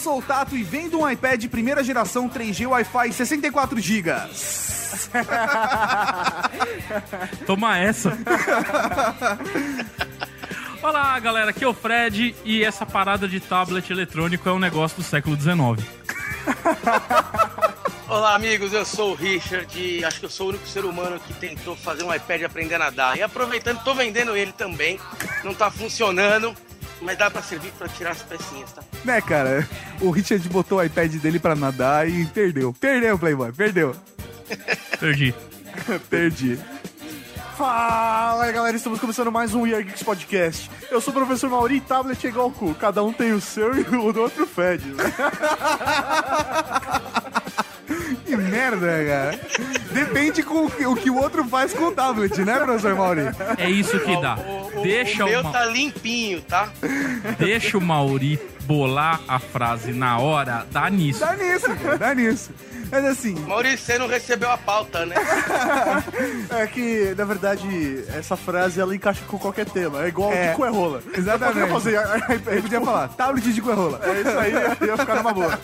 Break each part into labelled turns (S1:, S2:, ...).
S1: sou o Tato e vendo um iPad primeira geração 3G Wi-Fi 64 GB.
S2: Toma essa. Olá, galera, aqui é o Fred e essa parada de tablet eletrônico é um negócio do século XIX.
S3: Olá, amigos, eu sou o Richard e acho que eu sou o único ser humano que tentou fazer um iPad aprender a nadar. E aproveitando, tô vendendo ele também. Não tá funcionando, mas dá pra servir pra tirar as pecinhas, tá?
S1: Né, cara? O Richard botou o iPad dele pra nadar e perdeu. Perdeu, Playboy, perdeu.
S2: Perdi.
S1: Perdi.
S4: Fala galera, estamos começando mais um Year Geeks Podcast. Eu sou o professor Mauri e tablet é igual o cu. Cada um tem o seu e o do outro fede.
S1: Que merda, cara. Depende com o que o, que o outro faz com o tablet, né, professor Mauri?
S2: É isso que dá.
S3: O, o-
S2: Deixa
S3: o meu
S2: o, Ma-
S3: tá limpinho, tá?
S2: deixa o Mauri bolar a frase na hora, dá nisso.
S1: Dá nisso, cara, dá nisso. Mas assim,
S3: Maurício, você não recebeu a pauta, né?
S4: É que, na verdade, essa frase ela encaixa com qualquer tema. É igual
S1: É.
S4: de cu é rola.
S1: exatamente.
S4: Eu podia fazer
S1: Ele podia falar, tablet de coerrola.
S4: É isso aí, ia ficar numa boa.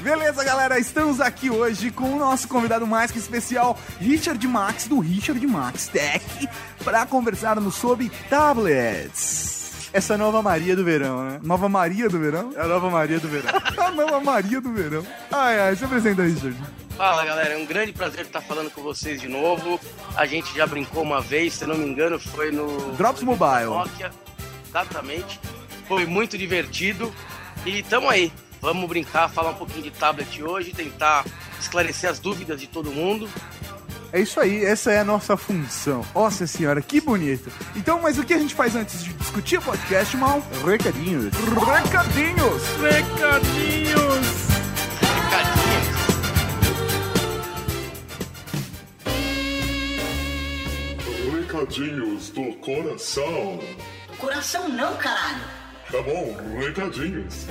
S1: Beleza, galera, estamos aqui hoje com o nosso convidado mais que especial, Richard Max, do Richard Max Tech, para conversarmos sobre tablets.
S4: Essa é a nova Maria do verão, né?
S1: Nova Maria do Verão?
S4: É a nova Maria do verão.
S1: A nova Maria do Verão. Ai, ai, se apresenta, Richard.
S3: Fala, galera, é um grande prazer estar falando com vocês de novo. A gente já brincou uma vez, se não me engano, foi no
S1: Drops Mobile.
S3: Nokia. Exatamente. Foi muito divertido. E tamo aí. Vamos brincar, falar um pouquinho de tablet hoje, tentar esclarecer as dúvidas de todo mundo.
S1: É isso aí, essa é a nossa função. Nossa senhora, que bonito. Então, mas o que a gente faz antes de discutir o podcast, mal?
S4: Recadinhos.
S1: Recadinhos!
S2: Recadinhos!
S3: Recadinhos.
S5: Recadinhos do coração.
S6: Coração não, caralho.
S5: Tá bom, recadinhos.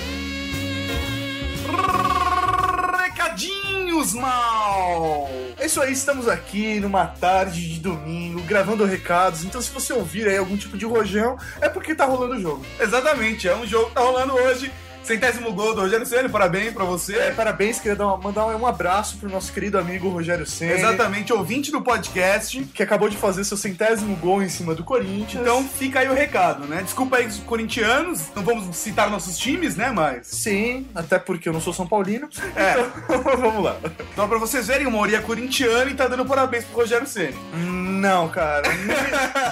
S1: Recadinhos, mal!
S4: É isso aí, estamos aqui numa tarde de domingo, gravando recados. Então, se você ouvir aí algum tipo de rojão, é porque tá rolando o jogo.
S1: Exatamente, é um jogo que tá rolando hoje. Centésimo gol do Rogério Ceni, parabéns pra você.
S4: É, parabéns, queria dar uma- mandar um abraço pro nosso querido amigo Rogério Senna.
S1: Exatamente, ouvinte do podcast.
S4: Que acabou de fazer seu centésimo gol em cima do Corinthians.
S1: Então fica aí o recado, né? Desculpa aí os corintianos, não vamos citar nossos times, né? Mas.
S4: Sim, até porque eu não sou São Paulino.
S1: É.
S4: Então, vamos lá.
S1: Então, pra vocês verem, o Mauri é corintiano e tá dando parabéns pro Rogério Ceni.
S4: Não, cara.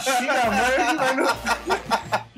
S4: Xinga a mãe, mas não.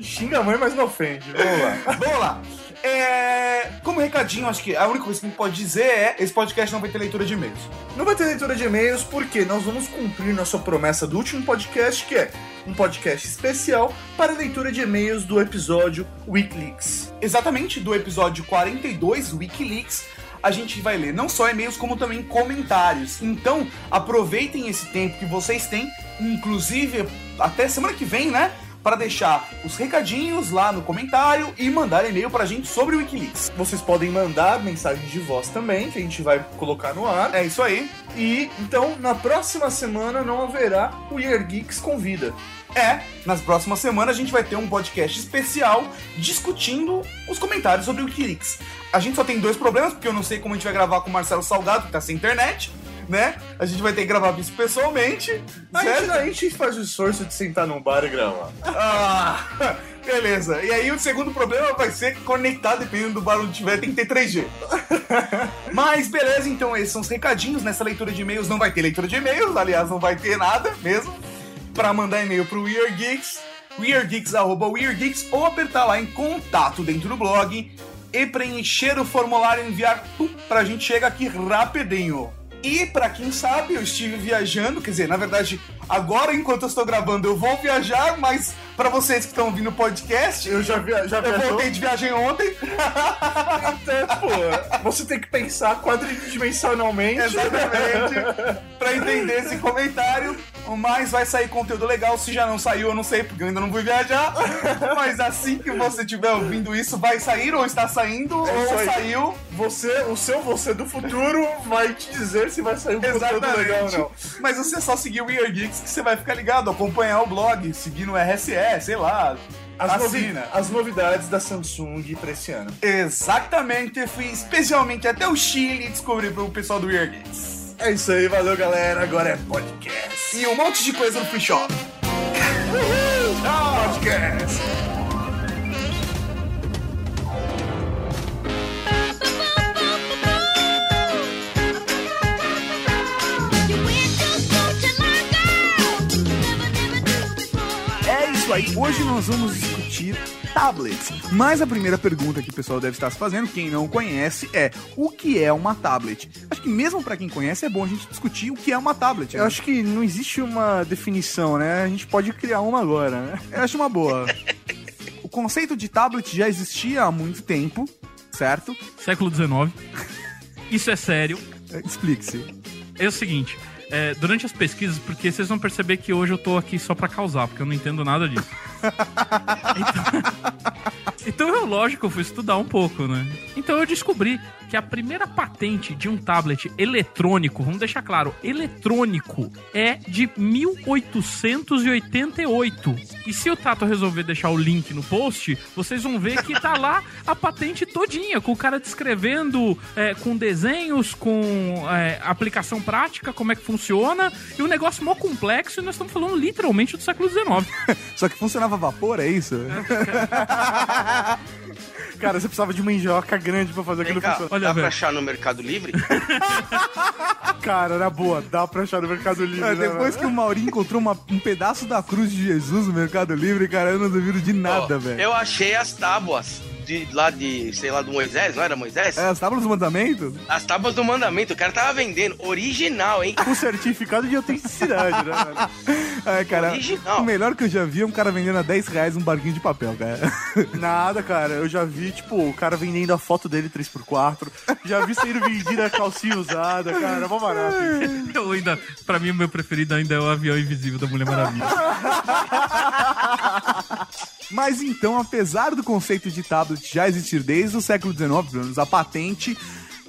S4: Xinga a mãe, mas não ofende. Vamos lá.
S1: Vamos lá. É... Como recadinho, acho que a única coisa que a gente pode dizer é: esse podcast não vai ter leitura de e-mails.
S4: Não vai ter leitura de e-mails porque nós vamos cumprir nossa promessa do último podcast, que é um podcast especial para leitura de e-mails do episódio Wikileaks.
S1: Exatamente do episódio 42, Wikileaks, a gente vai ler não só e-mails, como também comentários. Então, aproveitem esse tempo que vocês têm, inclusive até semana que vem, né? Para deixar os recadinhos lá no comentário e mandar e-mail pra gente sobre o Wikileaks.
S4: Vocês podem mandar mensagens de voz também, que a gente vai colocar no ar.
S1: É isso aí.
S4: E então, na próxima semana não haverá o Year Geeks Convida.
S1: É, nas próximas semanas a gente vai ter um podcast especial discutindo os comentários sobre o Wikileaks. A gente só tem dois problemas, porque eu não sei como a gente vai gravar com o Marcelo Salgado, que tá sem internet, né? A gente vai ter que gravar isso pessoalmente.
S4: A gente, a gente faz o esforço de sentar num bar e gravar.
S1: Ah, beleza. E aí o segundo problema vai ser conectar, dependendo do bar onde tiver, tem que ter 3G. Mas beleza, então esses são os recadinhos. Nessa leitura de e-mails não vai ter leitura de e-mails, aliás, não vai ter nada mesmo. Pra mandar e-mail pro Weird Geeks, weirdgeeks, arroba weirdgeeks, ou apertar lá em contato dentro do blog e preencher o formulário e enviar pum, pra gente chega aqui rapidinho. E pra quem sabe, eu estive viajando, quer dizer, na verdade, agora enquanto eu estou gravando eu vou viajar, mas pra vocês que estão ouvindo o podcast,
S4: Eu já, via, já
S1: eu voltei de viagem ontem.
S4: Então, pô, você tem que pensar quadridimensionalmente.
S1: Exatamente. pra entender esse comentário. Mas vai sair conteúdo legal. Se já não saiu, eu não sei, porque eu ainda não fui viajar. Mas assim que você estiver ouvindo isso, vai sair, ou está saindo,
S4: É
S1: ou saiu.
S4: Você, o seu você do futuro vai te dizer se vai sair um conteúdo legal ou não.
S1: Mas você só seguir o Weird Geeks que você vai ficar ligado, acompanhar o blog, seguir no RSS, sei lá. As, novi- as novidades da Samsung pra esse ano.
S7: Exatamente, fui especialmente até o Chile descobrir pro pessoal do Eargates.
S1: É isso aí, valeu galera. Agora é podcast.
S7: E um monte de coisa no Free Shop.
S1: Podcast.
S7: É isso hoje nós vamos discutir tablets. Mas a primeira pergunta que o pessoal deve estar se fazendo, quem não conhece, é o que é uma tablet? Acho que mesmo pra quem conhece é bom a gente discutir o que é uma tablet.
S4: Eu acho que não existe uma definição, né? A gente pode criar uma agora, né?
S7: Eu acho uma boa. o conceito de tablet já existia há muito tempo, certo?
S2: Século XIX. Isso é sério.
S7: É, Explique-se.
S2: É o seguinte, é, durante as pesquisas, porque vocês vão perceber que hoje eu tô aqui só pra causar, porque eu não entendo nada disso. então, então, é lógico, eu fui estudar um pouco, né? Então eu descobri que a primeira patente de um tablet eletrônico, vamos deixar claro, eletrônico, é de 1888. E se o Tato resolver deixar o link no post, vocês vão ver que tá lá a patente todinha, com o cara descrevendo é, com desenhos, com é, aplicação prática, como é que funciona, e um negócio mó complexo, e nós estamos falando literalmente do século XIX.
S7: Só que funcionava a vapor, é isso?
S4: Cara, você precisava de uma enjoca grande pra fazer
S3: Vem
S4: aquilo
S3: cá,
S4: funcionar.
S2: Olha,
S3: dá pra
S2: velho.
S3: achar no Mercado Livre?
S4: Cara, na boa, dá pra achar no Mercado Livre.
S7: É,
S4: né,
S7: depois que o Maurinho encontrou uma- um pedaço da cruz de Jesus no Mercado Livre, cara, eu não duvido de nada,
S3: Ó,
S7: velho.
S3: Eu achei as tábuas de, lá de, sei lá, do Moisés, não era Moisés?
S7: É, as tábuas do mandamento?
S3: As tábuas do mandamento, o cara tava vendendo. Original, hein?
S4: Com certificado de autenticidade, né, velho?
S7: É, cara,
S3: Original.
S7: o melhor que eu já vi é um cara vendendo a 10 reais um barquinho de papel, cara.
S4: Nada, cara. Eu já vi, tipo, o cara vendendo a foto dele 3x4. Já vi saindo vendida a calcinha usada, cara. Mó barato.
S2: Eu ainda, pra mim, o meu preferido ainda é o avião invisível da Mulher Maravilha.
S7: Mas então, apesar do conceito de tablet já existir desde o século XIX, pelo menos a patente,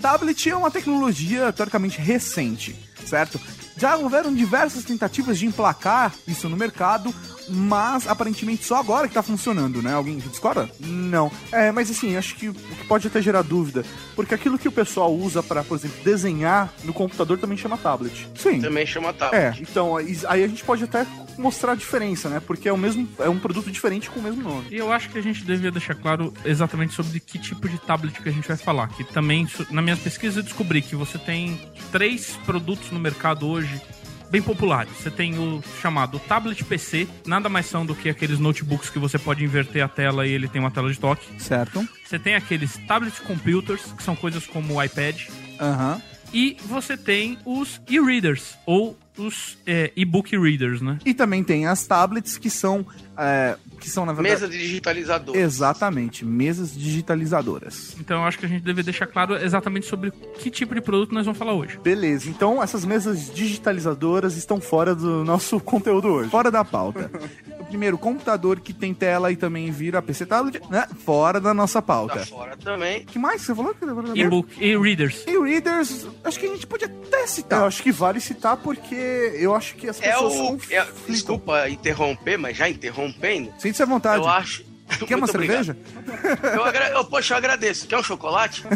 S7: tablet é uma tecnologia teoricamente recente, certo? Já houveram diversas tentativas de emplacar isso no mercado, mas aparentemente só agora que tá funcionando, né? Alguém discorda?
S4: Não. É, mas assim, acho que o que pode até gerar dúvida. Porque aquilo que o pessoal usa pra, por exemplo, desenhar no computador também chama tablet.
S7: Sim.
S3: Também chama tablet.
S7: É,
S4: Então, aí aí a gente pode até mostrar a diferença, né? Porque é o mesmo. É um produto diferente com o mesmo nome.
S2: E eu acho que a gente devia deixar claro exatamente sobre que tipo de tablet que a gente vai falar. Que também, na minha pesquisa, eu descobri que você tem três produtos no mercado hoje bem populares. Você tem o chamado tablet PC, nada mais são do que aqueles notebooks que você pode inverter a tela e ele tem uma tela de toque.
S7: certo.
S2: Você tem aqueles tablet computers, que são coisas como o iPad.
S7: Aham.
S2: E você tem os e-readers, ou os é, e-book readers, né?
S7: E também tem as tablets que são, é, que são na verdade...
S3: Mesa de digitalizador.
S7: Exatamente, mesas digitalizadoras.
S2: Então eu acho que a gente deve deixar claro exatamente sobre que tipo de produto nós vamos falar hoje.
S4: Beleza, então essas mesas digitalizadoras estão fora do nosso conteúdo hoje.
S7: Fora da pauta. o primeiro, computador que tem tela e também vira PC tablet, né? Fora da nossa
S3: Tá
S7: pauta.
S3: fora também.
S7: O que mais que você falou?
S2: E-book, e-readers.
S7: E-readers, acho que a gente podia até
S4: Eu
S7: citar.
S4: acho que vale citar porque eu acho que as
S3: É
S4: pessoas
S3: o. é- desculpa interromper, mas já interrompendo.
S7: Sinta-se à vontade.
S3: Eu acho.
S7: Quer uma
S3: obrigado.
S7: cerveja?
S3: Eu, agra... eu, poxa, eu agradeço. Quer um chocolate?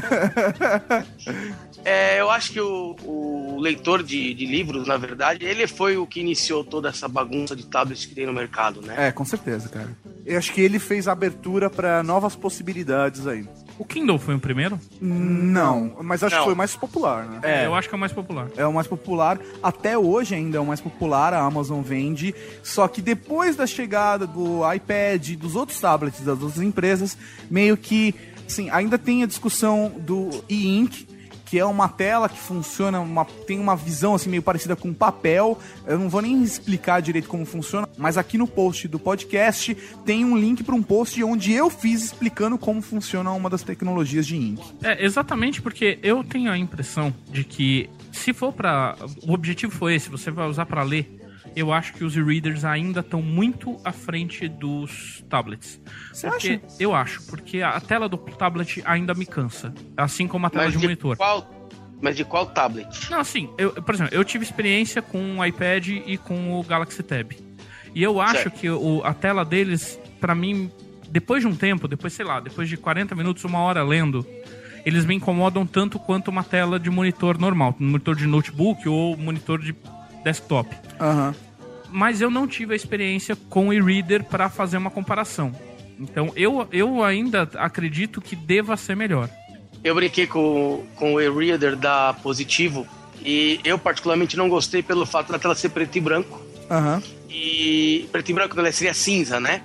S3: É, eu acho que o, o leitor de, de livros, na verdade, ele foi o que iniciou toda essa bagunça de tablets que tem no mercado, né?
S7: É, com certeza, cara.
S4: Eu acho que ele fez a abertura pra novas possibilidades aí.
S2: O Kindle foi o primeiro?
S7: Não.
S4: Mas acho
S3: Não.
S4: que foi o mais popular, né?
S7: É.
S2: Eu acho que é o mais popular.
S7: É o mais popular. Até hoje ainda é o mais popular, a Amazon vende. Só que depois da chegada do iPad e dos outros tablets das outras empresas, meio que, assim, ainda tem a discussão do e-ink, que é uma tela que funciona, uma, tem uma visão assim meio parecida com papel. Eu não vou nem explicar direito como funciona, mas aqui no post do podcast tem um link para um post onde eu fiz explicando como funciona uma das tecnologias de ink.
S2: É, exatamente porque eu tenho a impressão de que se for pra. O objetivo foi esse, você vai usar pra ler. Eu acho que os e-readers ainda estão muito à frente dos tablets.
S7: Você
S2: porque,
S7: acha?
S2: Eu acho, porque a tela do tablet ainda me cansa. Assim como a tela
S3: Mas
S2: de
S3: de
S2: monitor.
S3: qual. Mas de qual tablet?
S2: Não, assim, eu, por exemplo, eu tive experiência com o iPad e com o Galaxy Tab. E eu acho
S3: Certo.
S2: que o, a tela deles, pra mim, depois de um tempo, depois, sei lá, depois de 40 minutos, uma hora lendo, eles me incomodam tanto quanto uma tela de monitor normal, monitor de notebook ou monitor de desktop.
S7: Aham.
S2: Mas eu não tive a experiência com o e-reader para fazer uma comparação. Então eu, eu ainda acredito que deva ser melhor.
S3: Eu brinquei com, com o e-reader da Positivo e eu particularmente não gostei pelo fato da tela ser preto e branco.
S7: Aham.
S3: E preto e branco ela seria cinza, né?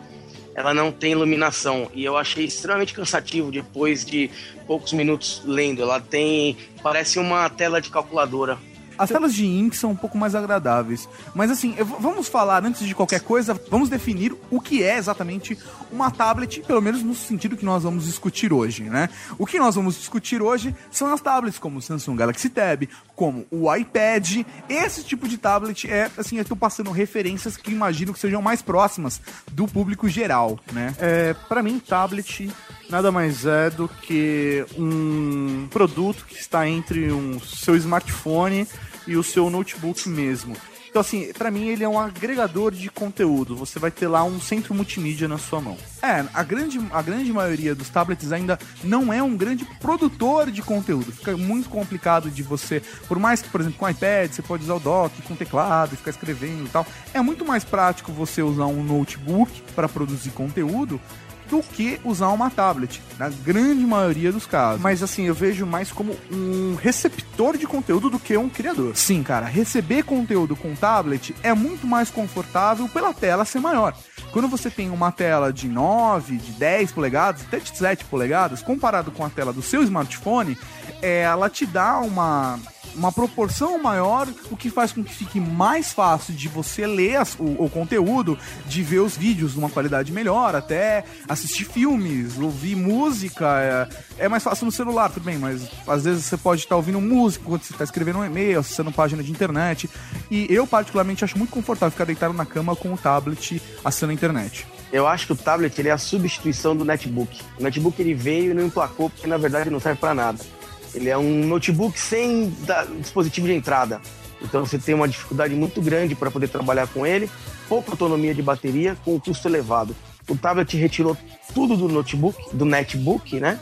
S3: Ela não tem iluminação e eu achei extremamente cansativo depois de poucos minutos lendo. Ela tem parece uma tela de calculadora.
S7: As telas de ink são um pouco mais agradáveis. Mas assim, eu- vamos falar, antes de qualquer coisa, vamos definir o que é exatamente uma tablet, pelo menos no sentido que nós vamos discutir hoje, né? O que nós vamos discutir hoje são as tablets como o Samsung Galaxy Tab, como o iPad. Esse tipo de tablet é, assim, eu tô passando referências que imagino que sejam mais próximas do público geral, né? É, para mim, tablet nada mais é do que um produto que está entre um seu smartphone e o seu notebook mesmo. Então, assim, pra mim ele é um agregador de conteúdo. Você vai ter lá um centro multimídia na sua mão. É, a grande, a grande maioria dos tablets ainda não é um grande produtor de conteúdo. Fica muito complicado de você, por mais que, por exemplo, com iPad você pode usar o dock com teclado ficar escrevendo e tal. É muito mais prático você usar um notebook para produzir conteúdo do que usar uma tablet, na grande maioria dos casos. Mas assim, eu vejo mais como um receptor de conteúdo do que um criador. Sim, cara, receber conteúdo com tablet é muito mais confortável pela tela ser maior. Quando você tem uma tela de 9, de 10 polegadas, até de 7 polegadas, comparado com a tela do seu smartphone, ela te dá uma uma proporção maior, o que faz com que fique mais fácil de você ler as- o, o conteúdo, de ver os vídeos numa qualidade melhor, até assistir filmes, ouvir música. É, é mais fácil no celular, tudo bem, mas às vezes você pode estar ouvindo música quando você está escrevendo um e-mail, acessando página de internet. E eu, particularmente, acho muito confortável ficar deitado na cama com o tablet acessando a internet.
S3: Eu acho que o tablet ele é a substituição do netbook. O netbook ele veio e não emplacou porque na verdade não serve para nada. Ele é um notebook sem dispositivo de entrada. Então você tem uma dificuldade muito grande para poder trabalhar com ele, pouca autonomia de bateria com um custo elevado. O tablet retirou tudo do notebook, do netbook, né?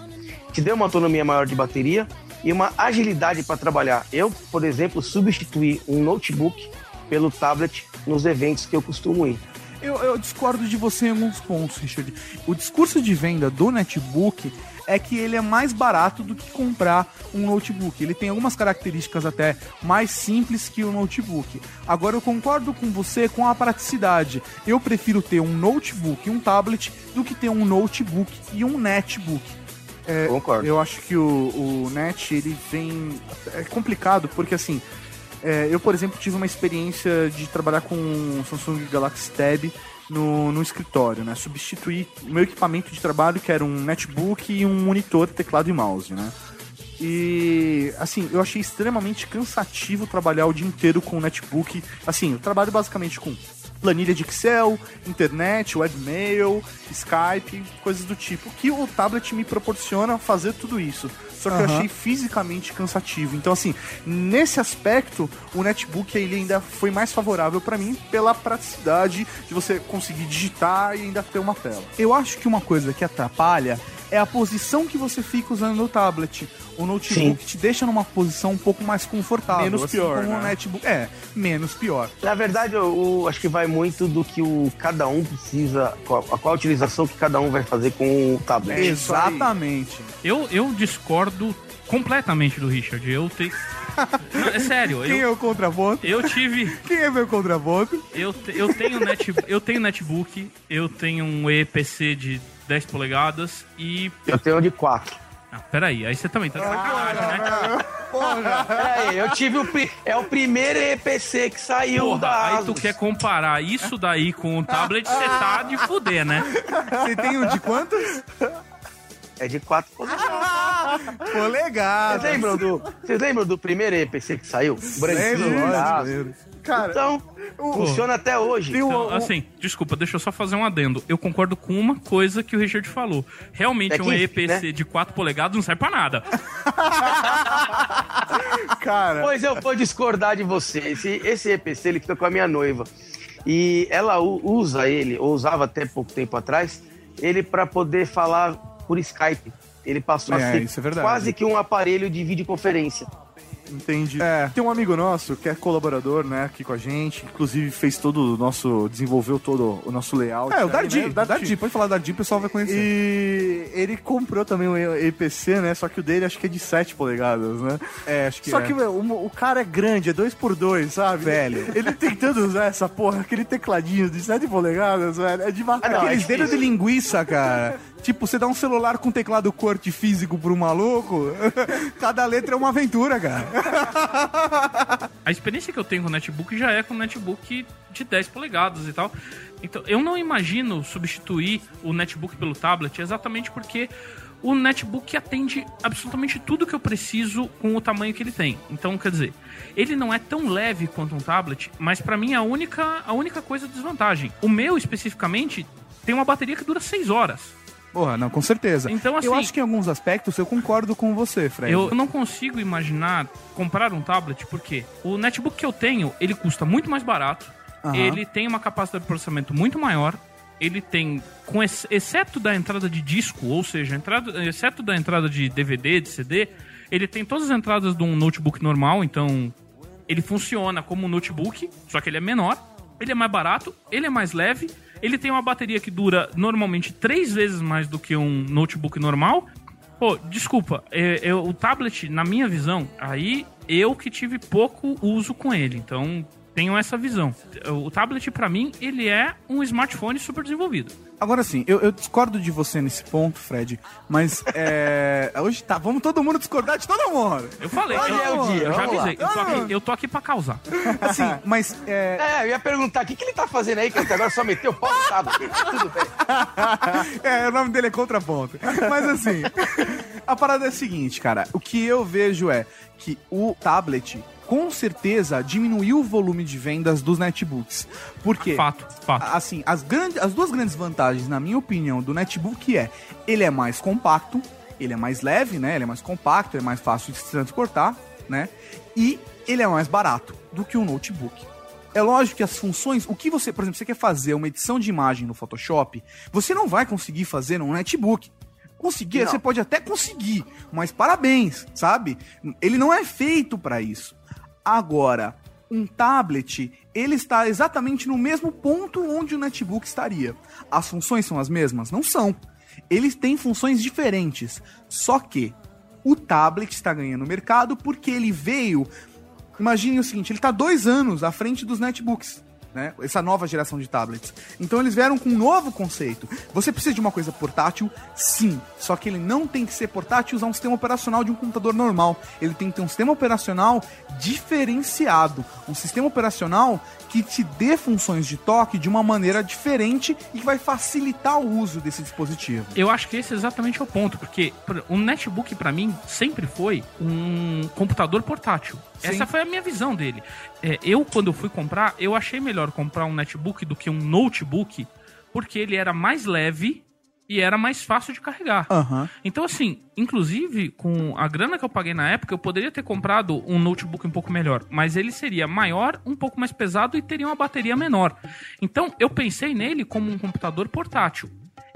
S3: Te deu uma autonomia maior de bateria e uma agilidade para trabalhar. Eu, por exemplo, substituí um notebook pelo tablet nos eventos que eu costumo ir.
S7: Eu, eu discordo de você em alguns pontos, Richard. O discurso de venda do netbook é que ele é mais barato do que comprar um notebook. Ele tem algumas características até mais simples que o notebook. Agora eu concordo com você com a praticidade. Eu prefiro ter um notebook e um tablet do que ter um notebook e um netbook. É,
S3: Concordo.
S7: Eu acho que o, o Net, ele vem. É complicado, porque assim. é, eu, por exemplo, tive uma experiência de trabalhar com o Samsung Galaxy Tab no, no escritório, né? Substituir o meu equipamento de trabalho, que era um netbook e um monitor, teclado e mouse, né? E assim, eu achei extremamente cansativo trabalhar o dia inteiro com o netbook. Assim, eu trabalho basicamente com planilha de Excel, internet, webmail, Skype, coisas do tipo, que o tablet me proporciona fazer tudo isso. Só que eu
S1: Aham.
S7: achei fisicamente cansativo. Então, assim, nesse aspecto, o netbook ele ainda foi mais favorável pra mim pela praticidade de você conseguir digitar e ainda ter uma tela. Eu acho que uma coisa que atrapalha é a posição que você fica usando o tablet. O notebook te deixa numa posição um pouco mais confortável.
S1: Menos
S7: assim
S1: pior,
S7: como o
S1: né?
S7: netbook. É, menos pior.
S3: Na verdade, eu, eu acho que vai muito do que o cada um precisa, qual, a qual a utilização que cada um vai fazer com o tablet.
S7: Exatamente.
S2: Eu, eu discordo completamente do Richard. Eu tenho. Não, é sério,
S7: Quem
S2: eu,
S7: é o contraponto?
S2: eu tive.
S7: Quem é meu contraponto?
S2: Eu, te- eu, tenho net, eu tenho netbook, eu tenho um EPC de 10 polegadas e.
S3: Eu tenho de quatro.
S2: Ah, peraí, aí você também tá de sacanagem, né?
S3: Peraí, eu tive o. É o primeiro EPC que saiu
S2: Porra,
S3: da
S2: aí tu quer comparar isso daí com o tablet, você tá de fuder, né?
S7: Você tem um de quantos?
S3: É de quatro polegadas.
S7: Polegadas.
S3: Vocês lembram do, vocês lembram do primeiro EPC que saiu?
S7: Lembro,
S3: Branquinho,
S7: lembro. Cara,
S3: Então, funciona até hoje.
S2: Então, assim, desculpa, deixa eu só fazer um adendo. Eu concordo com uma coisa que o Richard falou. Realmente,
S3: É que
S2: um
S3: enfim,
S2: EPC
S3: né?
S2: de 4 polegadas não serve pra nada.
S7: cara.
S3: Pois eu vou discordar de você. Esse, esse EPC ele fica com a minha noiva. E ela usa ele, ou usava até pouco tempo atrás, ele para poder falar por Skype. Ele passou a
S7: É,
S3: ser
S7: isso é
S3: quase que um aparelho de videoconferência.
S4: Entendi.
S7: É.
S4: Tem um amigo nosso que é colaborador, né, aqui com a gente, inclusive fez todo o nosso. desenvolveu todo o nosso layout.
S7: É, o
S4: aí,
S7: Dardi.
S4: né?
S7: Dardi. Pode falar Dardi, o pessoal vai conhecer.
S4: E ele comprou também um EPC, né? Só que o dele acho que é de 7 polegadas, né?
S7: É, acho que
S4: Só
S7: é.
S4: que meu, o, o cara é grande, é 2x2, sabe?
S7: Velho.
S4: Ele tentando usar essa porra, aquele tecladinho de 7 polegadas, velho, é de matar.
S3: Ah, não,
S7: Aqueles
S3: é
S7: dedos de linguiça, cara. Tipo, você dá um celular com teclado corte físico pro maluco, cada letra é uma aventura, cara.
S2: A experiência que eu tenho com o netbook já é com o netbook de 10 polegadas e tal. Então, eu não imagino substituir o netbook pelo tablet exatamente porque o netbook atende absolutamente tudo que eu preciso com o tamanho que ele tem. Então, quer dizer, ele não é tão leve quanto um tablet, mas pra mim é a única, a única coisa desvantagem. O meu, especificamente, tem uma bateria que dura 6 horas.
S7: Porra, não, com certeza.
S2: Então, assim-
S7: eu acho que em alguns aspectos eu concordo com você, Fred.
S2: Eu não consigo imaginar comprar um tablet porque o netbook que eu tenho, ele custa muito mais barato,
S7: Aham.
S2: ele tem uma capacidade de processamento muito maior, ele tem, com ex- exceto da entrada de disco, ou seja, entrada, exceto da entrada de DVD, de CD, ele tem todas as entradas de um notebook normal, então ele funciona como um notebook, só que ele é menor, ele é mais barato, ele é mais leve, ele tem uma bateria que dura normalmente três vezes mais do que um notebook normal. Pô, desculpa, é- é o tablet, na minha visão, aí eu que tive pouco uso com ele, então tenho essa visão. O tablet, pra mim, ele é um smartphone super desenvolvido.
S7: Agora sim, eu, eu discordo de você nesse ponto, Fred, mas é, hoje tá, vamos todo mundo discordar de todo mundo.
S2: Eu falei,
S3: Hoje
S2: eu,
S3: é o dia,
S2: eu já avisei, eu tô, aqui, eu tô aqui pra causar.
S7: Assim, mas é,
S3: É, eu ia perguntar, o que, que ele tá fazendo aí, que até agora só meteu o pau no tablet. Tudo bem.
S7: é, o nome dele é Contraponto. Mas assim, a parada é a seguinte, cara. O que eu vejo é que o tablet, com certeza, diminuiu o volume de vendas dos netbooks. Por quê?
S2: Fato, fato.
S7: Assim, as, grandes, as duas grandes vantagens, na minha opinião, do netbook é ele é mais compacto, ele é mais leve, né? Ele é mais compacto, ele é mais fácil de se transportar, né? E ele é mais barato do que um notebook. É lógico que as funções, o que você, por exemplo, você quer fazer uma edição de imagem no Photoshop, você não vai conseguir fazer num netbook. Conseguir,
S3: Não.
S7: você pode até conseguir, mas parabéns, sabe? Ele não é feito para isso. Agora, um tablet, ele está exatamente no mesmo ponto onde o netbook estaria. As funções são as mesmas? Não são. Eles têm funções diferentes. Só que o tablet está ganhando mercado porque ele veio. Imagine o seguinte: ele está dois anos à frente dos netbooks. Né? Essa nova geração de tablets. Então eles vieram com um novo conceito. Você precisa de uma coisa portátil? Sim. Só que ele não tem que ser portátil e usar um sistema operacional de um computador normal. Ele tem que ter um sistema operacional diferenciado. Um sistema operacional que te dê funções de toque de uma maneira diferente e que vai facilitar o uso desse dispositivo.
S2: Eu acho que esse exatamente é o ponto, porque por- um netbook pra mim sempre foi um computador portátil.
S7: Sim.
S2: Essa foi a minha visão dele. É, eu, quando fui comprar, eu achei melhor comprar um netbook do que um notebook, porque ele era mais leve e era mais fácil de carregar.
S7: Aham.
S2: Então, assim, inclusive, com a grana que eu paguei na época, eu poderia ter comprado um notebook um pouco melhor, mas ele seria maior, um pouco mais pesado e teria uma bateria menor. Então, eu pensei nele como um computador portátil.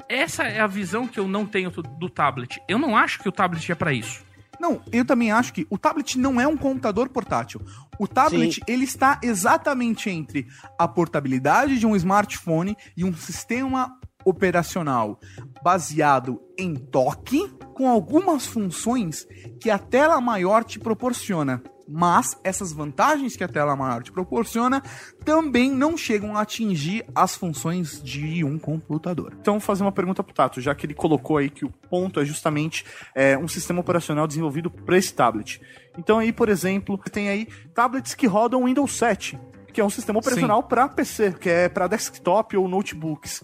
S2: Essa é a visão que eu não tenho do- tablet. Eu não acho que o tablet é pra isso.
S7: Não, eu também acho que o tablet não é um computador portátil. O tablet,
S3: Sim.
S7: ele está exatamente entre a portabilidade de um smartphone e um sistema operacional baseado em toque com algumas funções que a tela maior te proporciona. Mas essas vantagens que a tela maior te proporciona também não chegam a atingir as funções de um computador.
S4: Então, vou fazer uma pergunta pro Tato, já que ele colocou aí que o ponto é justamente é, um sistema operacional desenvolvido para esse tablet. Então, aí, por exemplo, tem aí tablets que rodam Windows 7, que é um sistema operacional para PC, que é para desktop ou notebooks.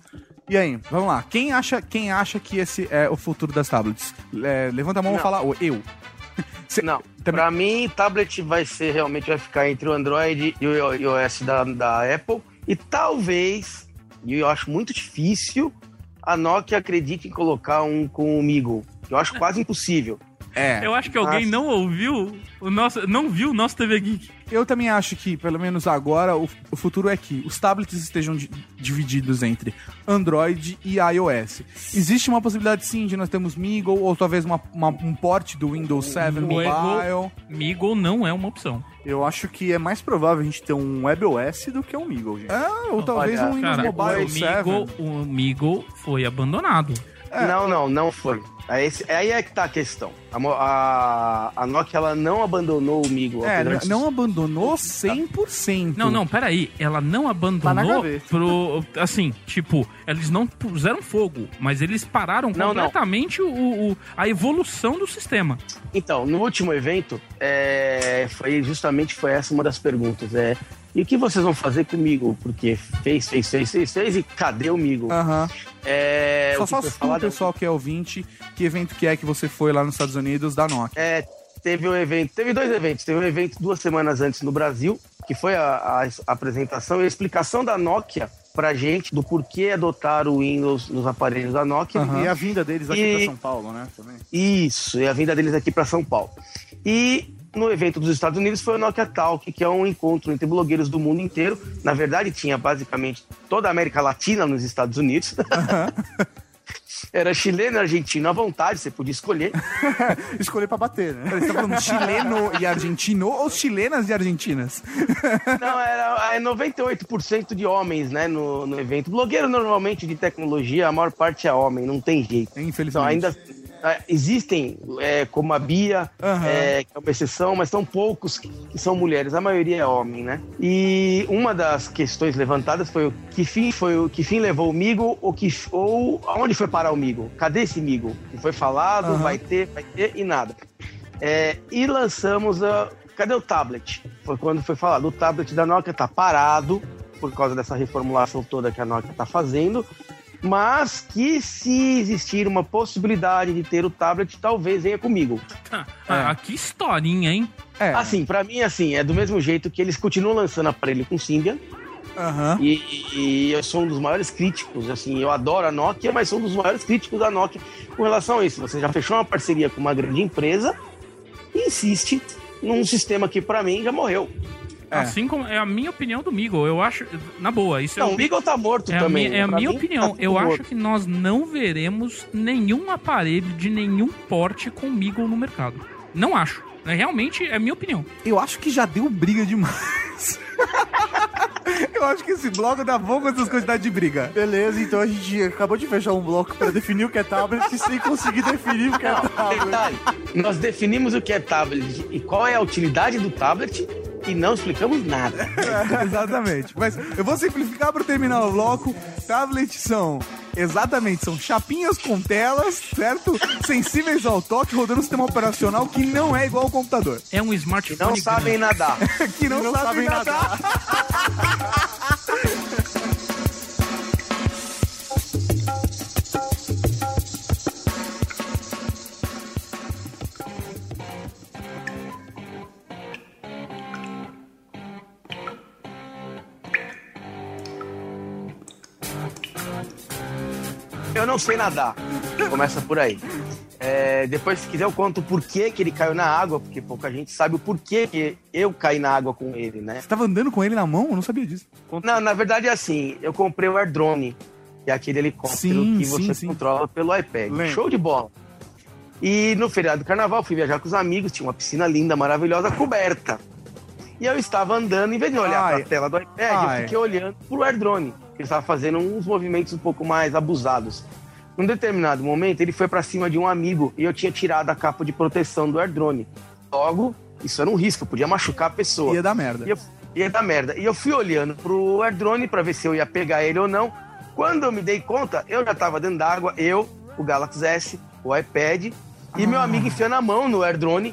S4: E aí?
S7: Vamos lá. Quem acha, quem acha que esse é o futuro das tablets? É, levanta a mão e fala "Ô, eu. Cê-
S3: Não,
S7: também-
S3: pra mim, tablet vai ser realmente vai ficar entre o Android e o iOS da, da Apple. E talvez, e eu acho muito difícil, a Nokia acredite em colocar um com o Migo. Eu acho quase impossível.
S7: É.
S2: Eu acho que alguém
S3: Ah.
S2: não ouviu o nosso. Não viu o nosso TV Geek.
S7: Eu também acho que, pelo menos agora, o, o futuro é que os tablets estejam di- divididos entre Android e iOS. Existe uma possibilidade, sim, de nós termos Meagle ou talvez uma, uma- um port do Windows 7 Mobile.
S2: Meagle não é uma opção.
S4: Eu acho que é mais provável a gente ter um WebOS do que um Meagle, gente.
S7: Ah, ou talvez
S3: Olha,
S7: um Windows
S2: Cara,
S7: Mobile
S2: o
S7: 7.
S2: Meagle, o Meagle foi abandonado.
S3: Não, não, não foi. Aí, esse- aí é que tá a questão. A, a, a Nokia ela não abandonou o Migo.
S7: É,
S3: de-
S7: não abandonou 100%.
S2: Não, não, peraí. Ela não
S4: Tá na
S2: abandonou
S4: gaveta.
S2: pro. Assim, tipo, eles não puseram fogo, mas eles pararam
S3: Não, não.
S2: completamente O, o- a evolução do sistema.
S3: Então, no último evento, é, foi justamente foi essa uma das perguntas. É, e o que vocês vão fazer comigo? Porque fez, fez, fez, fez, fez e cadê o Migo?
S7: Aham.
S3: É,
S7: Só
S3: o que
S7: só
S3: foi
S7: se o
S3: falado-
S7: pessoal que é ouvinte, que evento que é que você foi lá nos Estados Unidos da Nokia.
S3: É, teve um evento, teve dois eventos. Teve um evento duas semanas antes no Brasil, que foi a, a- a apresentação e a explicação da Nokia pra gente do porquê adotar o Windows nos aparelhos da Nokia.
S7: Aham.
S4: E a vinda deles aqui
S3: E-
S4: pra São Paulo, né? Também.
S3: Isso, e a vinda deles aqui para São Paulo. E no evento dos Estados Unidos foi o Nokia Talk, que é um encontro entre blogueiros do mundo inteiro. Na verdade, tinha basicamente toda a América Latina nos Estados Unidos. Era chileno e argentino à vontade, você podia escolher.
S4: Escolher pra bater, né?
S7: Você tá falando chileno e argentino ou chilenas e argentinas?
S3: Não, era é 98% de homens, né, no, no evento. Blogueiro normalmente de tecnologia, a maior parte é homem, não tem jeito. Então,
S7: Infelizmente.
S3: ainda é, existem, é, como a Bia,
S7: Aham.
S3: é, que é uma exceção, mas são poucos que, que são mulheres, a maioria é homem, né? E uma das questões levantadas foi o que fim foi o que fim levou o Migo ou que ou aonde foi parar o Migo? Cadê esse Migo? Que foi falado,
S7: Aham.
S3: vai ter, vai ter e nada. É, e lançamos a. Cadê o tablet? Foi quando foi falado. O tablet da Nokia tá parado por causa dessa reformulação toda que a Nokia tá fazendo. Mas que se existir uma possibilidade de ter o tablet, talvez venha comigo.
S2: Ah, que historinha, hein?
S7: É.
S3: Assim, pra mim, assim, é do mesmo jeito que eles continuam lançando aparelho com Symbian.
S7: Aham.
S3: E, e eu sou um dos maiores críticos, assim, eu adoro a Nokia, mas sou um dos maiores críticos da Nokia com relação a isso. Você já fechou uma parceria com uma grande empresa e insiste num sistema que pra mim já morreu.
S7: É.
S2: Assim como é a minha opinião do Meagle. Eu acho, na boa, isso é
S3: Não,
S2: o-
S3: o Beagle tá morto
S2: É a,
S3: também.
S2: minha, é a minha
S3: mim,
S2: opinião.
S3: tá
S2: Eu
S3: tudo
S2: acho
S3: morto.
S2: que nós não veremos nenhum aparelho de nenhum porte com Meagle no mercado. Não acho. É, Realmente é a minha opinião.
S7: Eu acho que já deu briga demais. Eu acho que esse bloco dá bom com essas quantidades de briga.
S4: Beleza, então a gente acabou de fechar um bloco pra definir o que é tablet sem conseguir definir o que é tablet.
S3: Detalhe, nós definimos o que é tablet e qual é a utilidade do tablet e não explicamos nada.
S7: Exatamente. Mas eu vou simplificar para terminar o bloco. Tablets são. Exatamente, são chapinhas com telas, certo? Sensíveis ao toque, rodando um sistema operacional que não é igual ao computador.
S2: É um smartphone.
S3: Não sabem nadar.
S7: Que não,
S4: Não
S7: sabem
S4: sabem
S7: nadar.
S3: Eu não sei nadar. Começa por aí. É, depois, se quiser, eu conto o porquê que ele caiu na água, porque pouca gente sabe o porquê que eu caí na água com ele, né?
S7: Você tava andando com ele na mão? Eu não sabia disso.
S3: Não, na verdade é assim, eu comprei o AirDrone, que é aquele helicóptero
S7: Sim,
S3: que
S7: sim,
S3: você
S7: sim.
S3: controla pelo iPad.
S4: Lembro.
S3: Show de bola. E no feriado do carnaval, fui viajar com os amigos, tinha uma piscina linda, maravilhosa, coberta. E eu estava andando, em vez de olhar para a tela do iPad,
S7: Ai.
S3: eu fiquei olhando pro AirDrone. Ele estava fazendo uns movimentos um pouco mais abusados. Num determinado momento, ele foi para cima de um amigo e eu tinha tirado a capa de proteção do AirDrone. Logo, isso era um risco, podia machucar a pessoa.
S7: Ia dar merda.
S3: Ia, ia dar merda. E eu fui olhando pro AirDrone pra ver se eu ia pegar ele ou não. Quando eu me dei conta, eu já tava dentro d'água, eu, o Galaxy S, o iPad e meu amigo enfiando a mão no AirDrone,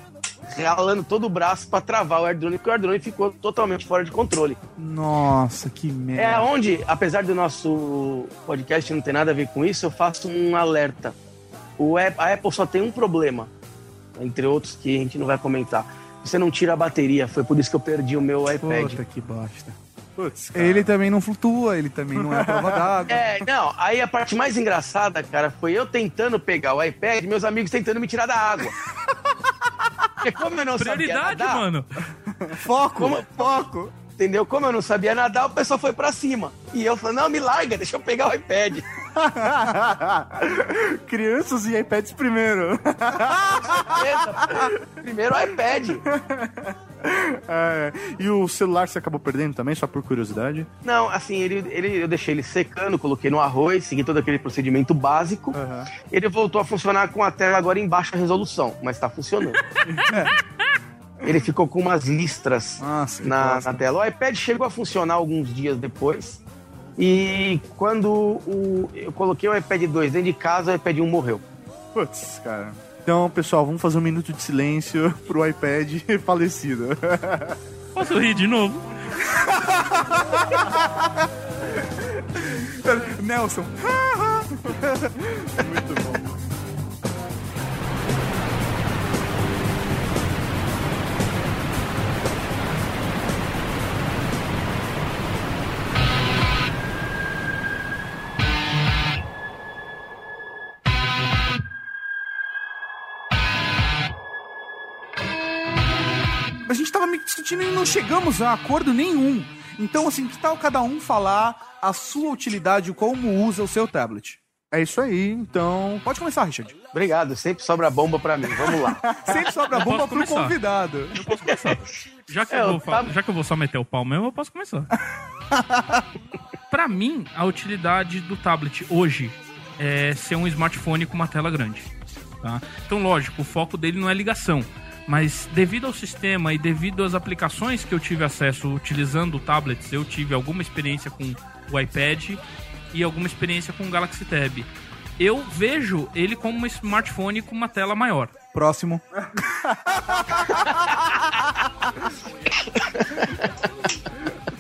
S3: ralando todo o braço pra travar o AirDrone, porque o AirDrone ficou totalmente fora de controle.
S7: Nossa, que merda.
S3: É onde, apesar do nosso podcast não ter nada a ver com isso, eu faço um alerta. O a Apple só tem um problema, entre outros que a gente não vai comentar. Você não tira a bateria, foi por isso que eu perdi o meu iPad.
S7: Puta que bosta. Ele também não flutua, ele também não é prova d'água.
S3: É, não, aí a parte mais engraçada, cara, foi eu tentando pegar o iPad e meus amigos tentando me tirar da água. Porque como eu não sabia
S2: Prioridade,
S3: nadar,
S2: mano.
S7: Foco,
S3: Como-
S7: foco.
S3: entendeu? Como eu não sabia nadar, o pessoal foi pra cima. E eu falei, não, me larga, deixa eu pegar o iPad.
S4: Crianças e iPads primeiro.
S3: Primeiro o iPad.
S4: É, e o celular você acabou perdendo também, só por curiosidade?
S3: Não, assim, ele, ele, eu deixei ele secando, coloquei no arroz, segui todo aquele procedimento básico.
S4: Aham.
S3: Ele voltou a funcionar com a tela agora em baixa resolução, mas tá funcionando. ele ficou com umas listras
S7: Ah, sim.
S3: na, na tela. O iPad chegou a funcionar alguns dias depois. E quando o, eu coloquei o iPad 2 dentro de casa, o iPad 1 morreu.
S4: Putz, cara. Então, pessoal, vamos fazer um minuto de silêncio pro iPad falecido.
S2: Posso rir de novo?
S7: Nelson.
S4: Muito bom.
S7: A gente tava me discutindo e não chegamos a acordo nenhum. Então, assim, que tal cada um falar a sua utilidade, como usa o seu tablet?
S4: É isso aí, então.
S7: Pode começar, Richard.
S3: Obrigado, sempre sobra bomba pra mim. Vamos lá.
S7: Sempre sobra bomba pro
S2: começar.
S7: convidado.
S2: Eu posso começar. Já que,
S3: É,
S2: eu vou, já que eu vou só meter o pau mesmo, eu posso começar. pra mim, a utilidade do tablet hoje é ser um smartphone com uma tela grande. tá? Então, lógico, o foco dele não é ligação. Mas devido ao sistema e devido às aplicações que eu tive acesso utilizando tablets, eu tive alguma experiência com o iPad e alguma experiência com o Galaxy Tab. Eu vejo ele como um smartphone com uma tela maior.
S7: Próximo.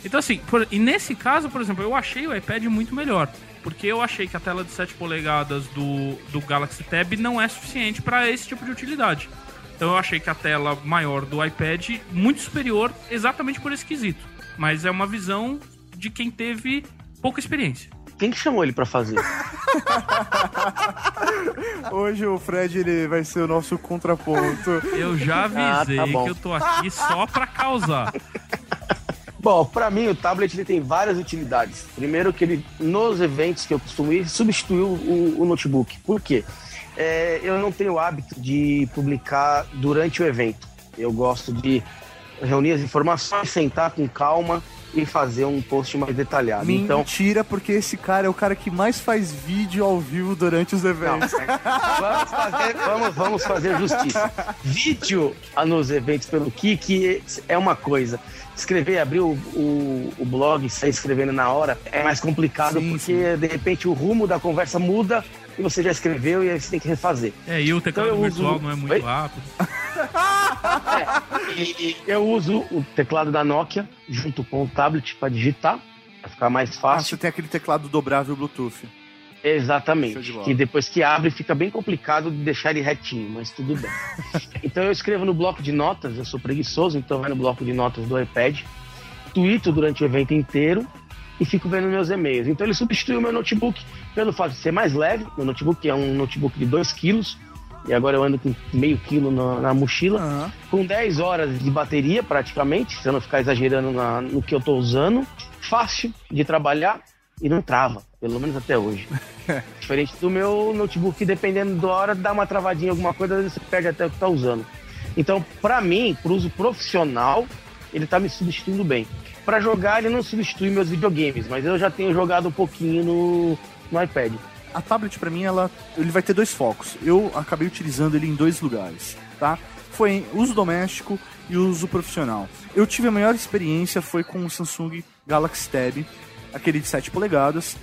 S2: Então, assim, por- e nesse caso, por exemplo, eu achei o iPad muito melhor. Porque eu achei que a tela de 7 polegadas do, do Galaxy Tab não é suficiente para esse tipo de utilidade. Então eu achei que a tela maior do iPad muito superior exatamente por esse quesito. Mas é uma visão de quem teve pouca experiência.
S3: Quem que chamou ele pra fazer?
S4: Hoje o Fred ele vai ser o nosso contraponto.
S2: Eu já
S3: Ah,
S2: avisei
S3: tá bom.
S2: que eu tô aqui só pra causar.
S3: Bom, pra mim o tablet ele tem várias utilidades. Primeiro que ele, nos eventos que eu costumo ir, substituiu o, o notebook. Por quê? É, eu não tenho o hábito de publicar durante o evento. Eu gosto de reunir as informações, sentar com calma e fazer um post mais detalhado. Então,
S4: Mentira, porque esse cara é o cara que mais faz vídeo ao vivo durante os eventos.
S3: vamos, fazer, vamos, vamos fazer justiça. Vídeo nos eventos pelo Kik é uma coisa. Escrever, abrir o, o, o blog e sair escrevendo na hora é mais complicado
S7: Sim,
S3: porque de repente o rumo da conversa muda e você já escreveu e aí você tem que refazer.
S2: É, e o teclado
S3: Então eu uso-
S2: virtual não é muito
S3: Oi?
S2: rápido.
S3: E, e eu uso o teclado da Nokia junto com o tablet para digitar, para ficar mais
S4: Ah, você
S3: fácil.
S4: tem aquele teclado dobrável Bluetooth. De
S3: Exatamente.
S4: bola.
S3: Que depois que abre fica bem complicado de deixar ele retinho, mas tudo bem. então eu escrevo no bloco de notas, eu sou preguiçoso, então vai no bloco de notas do iPad, tweeto durante o evento inteiro e fico vendo meus e-mails. Então ele substituiu o meu notebook pelo fato de ser mais leve. Meu notebook é um notebook de 2 quilos e agora eu ando com meio quilo na, na mochila,
S7: Aham.
S3: com 10 horas de bateria praticamente, se eu não ficar exagerando na- no que eu tô usando. Fácil de trabalhar e não trava, pelo menos até hoje. Diferente do meu notebook, dependendo da hora, dá uma travadinha, alguma coisa, às vezes você perde até o que tá usando. Então, para mim, pro uso profissional, ele tá me substituindo bem. Para jogar, ele não substitui meus videogames, mas eu já tenho jogado um pouquinho no, no iPad.
S4: A tablet, pra mim, ela, ele vai ter dois focos. Eu acabei utilizando ele em dois lugares, tá? Foi uso doméstico e uso profissional. Eu tive a maior experiência foi com o Samsung Galaxy Tab, aquele de 7 polegadas.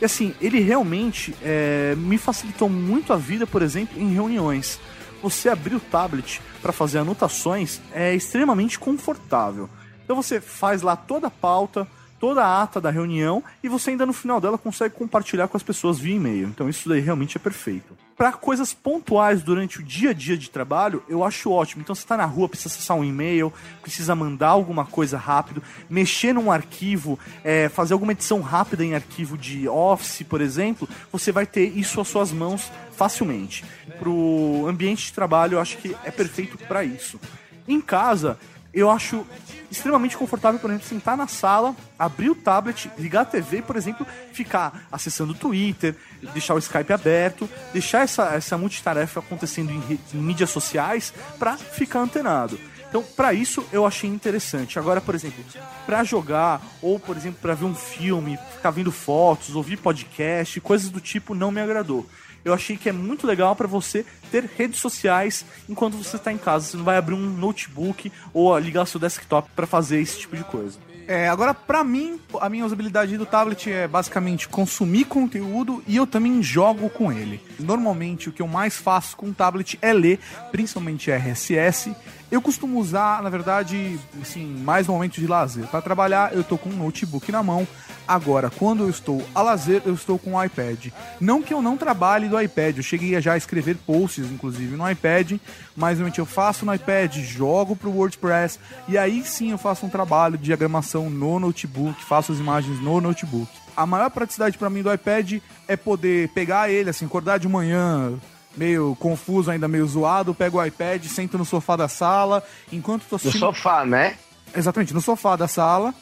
S4: E assim, ele realmente é, me facilitou muito a vida, por exemplo, em reuniões. Você abrir o tablet para fazer anotações é extremamente confortável. Então você faz lá toda a pauta, toda a ata da reunião e você ainda no final dela consegue compartilhar com as pessoas via e-mail. Então isso daí realmente é perfeito. Pra coisas pontuais durante o dia a dia de trabalho, eu acho ótimo. Então, você tá na rua, precisa acessar um e-mail, precisa mandar alguma coisa rápido, mexer num arquivo, é, fazer alguma edição rápida em arquivo de Office, por exemplo, você vai ter isso às suas mãos facilmente. Pro ambiente de trabalho, eu acho que é perfeito para isso. Em casa, eu acho extremamente confortável, por exemplo, sentar na sala, abrir o tablet, ligar a TV, por exemplo, ficar acessando o Twitter, deixar o Skype aberto, deixar essa, essa multitarefa acontecendo em, em mídias sociais para ficar antenado. Então, para isso eu achei interessante. Agora, por exemplo, para jogar ou, por exemplo, para ver um filme, ficar vendo fotos, ouvir podcast, coisas do tipo, não me agradou. Eu achei que é muito legal para você ter redes sociais enquanto você está em casa. Você não vai abrir um notebook ou ligar seu desktop para fazer esse tipo de coisa.
S7: É, agora, pra mim, a minha usabilidade do tablet é basicamente consumir conteúdo e eu também jogo com ele. Normalmente, o que eu mais faço com o tablet é ler, principalmente RSS. Eu costumo usar, na verdade, assim, mais no momento de lazer. Para trabalhar, eu tô com um notebook na mão. Agora, quando eu estou a lazer, eu estou com o iPad. Não que eu não trabalhe do iPad, eu cheguei a já escrever posts, inclusive, no iPad, mas realmente eu faço no iPad, jogo pro WordPress, e aí sim eu faço um trabalho de diagramação no notebook, faço as imagens no notebook. A maior praticidade para mim do iPad é poder pegar ele, assim, acordar de manhã, meio confuso, ainda meio zoado, pego o iPad, sento no sofá da sala, enquanto tô
S3: No
S7: assistindo...
S3: sofá, né?
S7: Exatamente, no sofá da sala.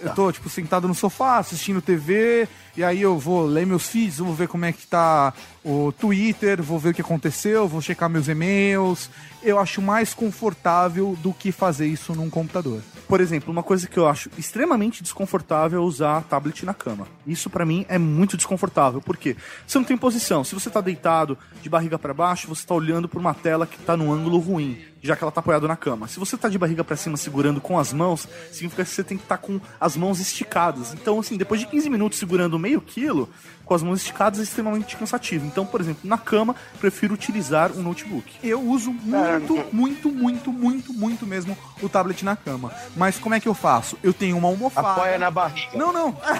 S7: Eu tô, tipo, sentado no sofá, assistindo TV, e aí eu vou ler meus feeds, vou ver como é que tá o Twitter, vou ver o que aconteceu, vou checar meus e-mails. Eu acho mais confortável do que fazer isso num computador.
S4: Por exemplo, uma coisa que eu acho extremamente desconfortável é usar tablet na cama. Isso pra mim é muito desconfortável, porque você não tem posição. Se você tá deitado de barriga pra baixo, você tá olhando pra uma tela que tá num ângulo ruim, já que ela tá apoiada na cama. Se você tá de barriga pra cima segurando com as mãos, significa que você tem que estar com as mãos esticadas. Então, assim, depois de 15 minutos segurando meio quilo, com as mãos esticadas é extremamente cansativo. Então, por exemplo, na cama, prefiro utilizar um notebook.
S7: Eu uso muito, muito, muito, muito, muito mesmo o tablet na cama. Mas como é que eu faço? Eu tenho uma almofada.
S3: Apoia na barriga.
S7: Não, não. Porra.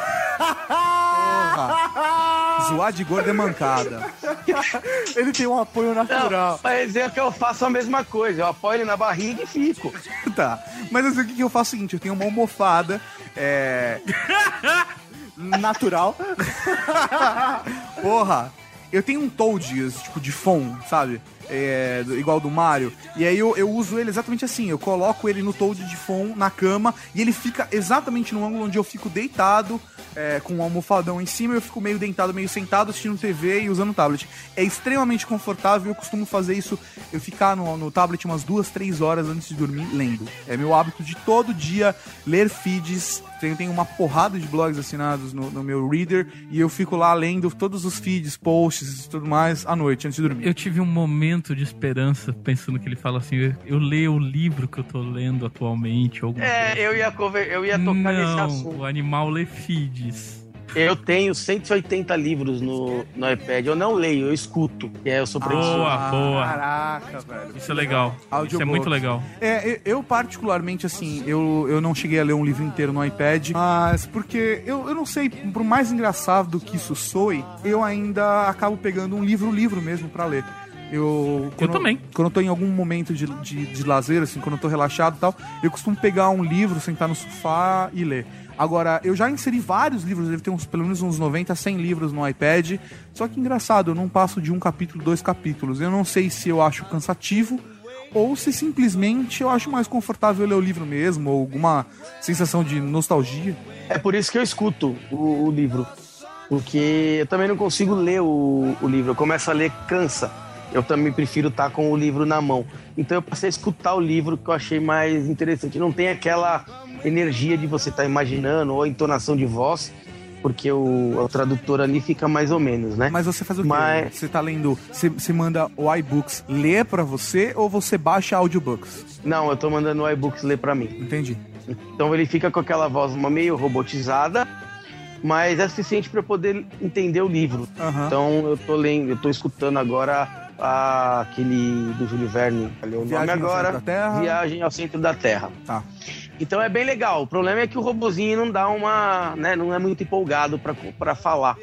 S7: Zoar de gordo é mancada.
S4: Ele tem um apoio natural.
S3: Não, mas é que eu faço a mesma coisa. Eu apoio ele na barriga e fico.
S7: Tá. Mas assim, o que, que eu faço é o seguinte, eu tenho uma almofada, é...
S4: Natural.
S7: Porra, eu tenho um Toad, tipo, de phone, sabe? É, igual do Mario. E aí eu, eu uso ele exatamente assim. Eu coloco ele no Toad de phone na cama e ele fica exatamente no ângulo onde eu fico deitado, é, com um almofadão em cima. Eu fico meio deitado, meio sentado, assistindo TV e usando o tablet. É extremamente confortável. Eu costumo fazer isso, eu ficar no, no tablet umas duas, três horas antes de dormir lendo. É meu hábito de todo dia ler feeds. Tem, tem uma porrada de blogs assinados no, no meu reader e eu fico lá lendo todos os feeds, posts e tudo mais à noite antes de dormir.
S2: Eu tive um momento de esperança pensando que ele fala assim: eu, eu leio o livro que eu tô lendo atualmente. ou Alguma
S3: É,
S2: coisa.
S3: eu ia, conver- eu ia tocar nesse
S2: Não,
S3: assunto.
S2: o animal lê feeds.
S3: Eu tenho 180 livros no, no iPad. Eu não leio, eu escuto. Que é, eu sou preguiçoso.
S2: Boa, boa.
S4: Caraca, velho.
S2: Isso é legal. Isso é muito legal.
S7: É, eu, eu particularmente, assim, eu, eu não cheguei a ler um livro inteiro no iPad, mas porque eu, eu não sei, por mais engraçado que isso soe, eu ainda acabo pegando um livro, livro mesmo pra ler. Eu, quando,
S2: também.
S7: Quando eu tô em algum momento de, de, de lazer, assim, quando eu tô relaxado e tal, eu costumo pegar um livro, sentar no sofá e ler. Agora, eu já inseri vários livros, deve ter uns, pelo menos uns 90, 100 livros no iPad. Só que engraçado, eu não passo de um capítulo, dois capítulos. Eu não sei se eu acho cansativo ou se simplesmente eu acho mais confortável ler o livro mesmo, ou alguma sensação de nostalgia.
S3: É por isso que eu escuto o, o livro. Porque eu também não consigo ler o, o livro. Eu começo a ler, cansa. Eu também prefiro estar com o livro na mão. Então eu passei a escutar o livro que eu achei mais interessante. Não tem aquela energia de você estar imaginando ou a entonação de voz, porque o, o tradutor ali fica mais ou menos, né?
S7: Mas você faz o quê?
S3: Mas-
S7: Você tá lendo, você, você manda o iBooks ler pra você ou você baixa audiobooks?
S3: Não, eu tô mandando o iBooks ler pra mim.
S7: Entendi.
S3: Então ele fica com aquela voz uma meio robotizada, mas é suficiente para poder entender o livro.
S7: Aham.
S3: Então eu tô lendo, eu tô escutando agora a- aquele do Júlio Verne, o
S7: Viagem
S3: nome
S7: ao
S3: agora,
S7: Centro da Terra.
S3: Viagem ao Centro da Terra.
S7: Tá.
S3: Então é bem legal. O problema é que o robozinho não dá uma, né, não é muito empolgado para falar.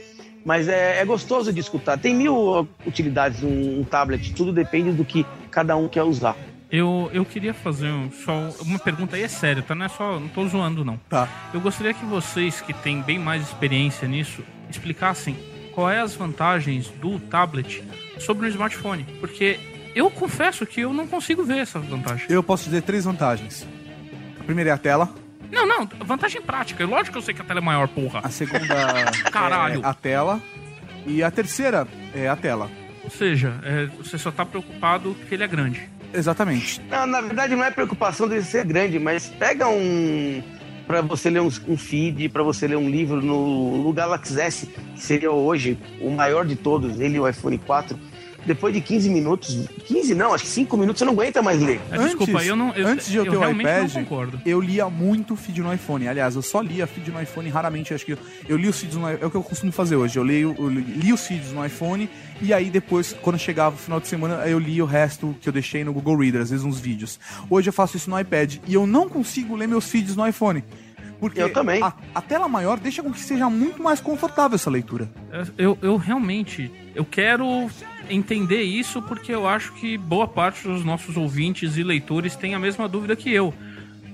S3: Mas é, é gostoso de escutar. Tem mil utilidades um, um tablet, tudo depende do que cada um quer usar.
S2: Eu, eu queria fazer um- só uma pergunta aí, é sério, tá? Não é só. Não tô zoando, não.
S7: Tá.
S2: Eu gostaria que vocês, que têm bem mais experiência nisso, explicassem qual é as vantagens do tablet sobre o smartphone. Porque eu confesso que eu não consigo ver essa vantagem.
S7: Eu posso dizer três vantagens. A primeira é a tela.
S2: Não, não, vantagem prática. Lógico que eu sei que a tela é maior, porra.
S7: A segunda
S2: Caralho.
S7: é a tela. E a terceira é a tela.
S2: Ou seja, é, você só tá preocupado que ele é grande.
S7: Exatamente.
S3: Não, na verdade não é preocupação dele ser grande, mas pega um para você ler um, um feed, para você ler um livro no, no Galaxy S, que seria hoje o maior de todos, ele o iPhone 4. Depois de 15 minutos, 15 não, acho que 5 minutos você não aguenta mais ler.
S2: É, desculpa, eu não. Eu,
S7: antes de eu, ter o iPad, eu lia muito feed no iPhone. Aliás, eu só lia feed no iPhone raramente. Acho que eu, eu li os feeds no É o que eu costumo fazer hoje. Eu, leio, eu li os feeds no iPhone e aí depois, quando chegava o final de semana, eu li o resto que eu deixei no Google Reader, às vezes uns vídeos. Hoje eu faço isso no iPad e eu não consigo ler meus feeds no iPhone. Porque
S3: Eu também.
S7: A, a tela maior deixa com que seja muito mais confortável essa leitura.
S2: Eu, eu realmente. Eu quero entender isso porque eu acho que boa parte dos nossos ouvintes e leitores tem a mesma dúvida que eu.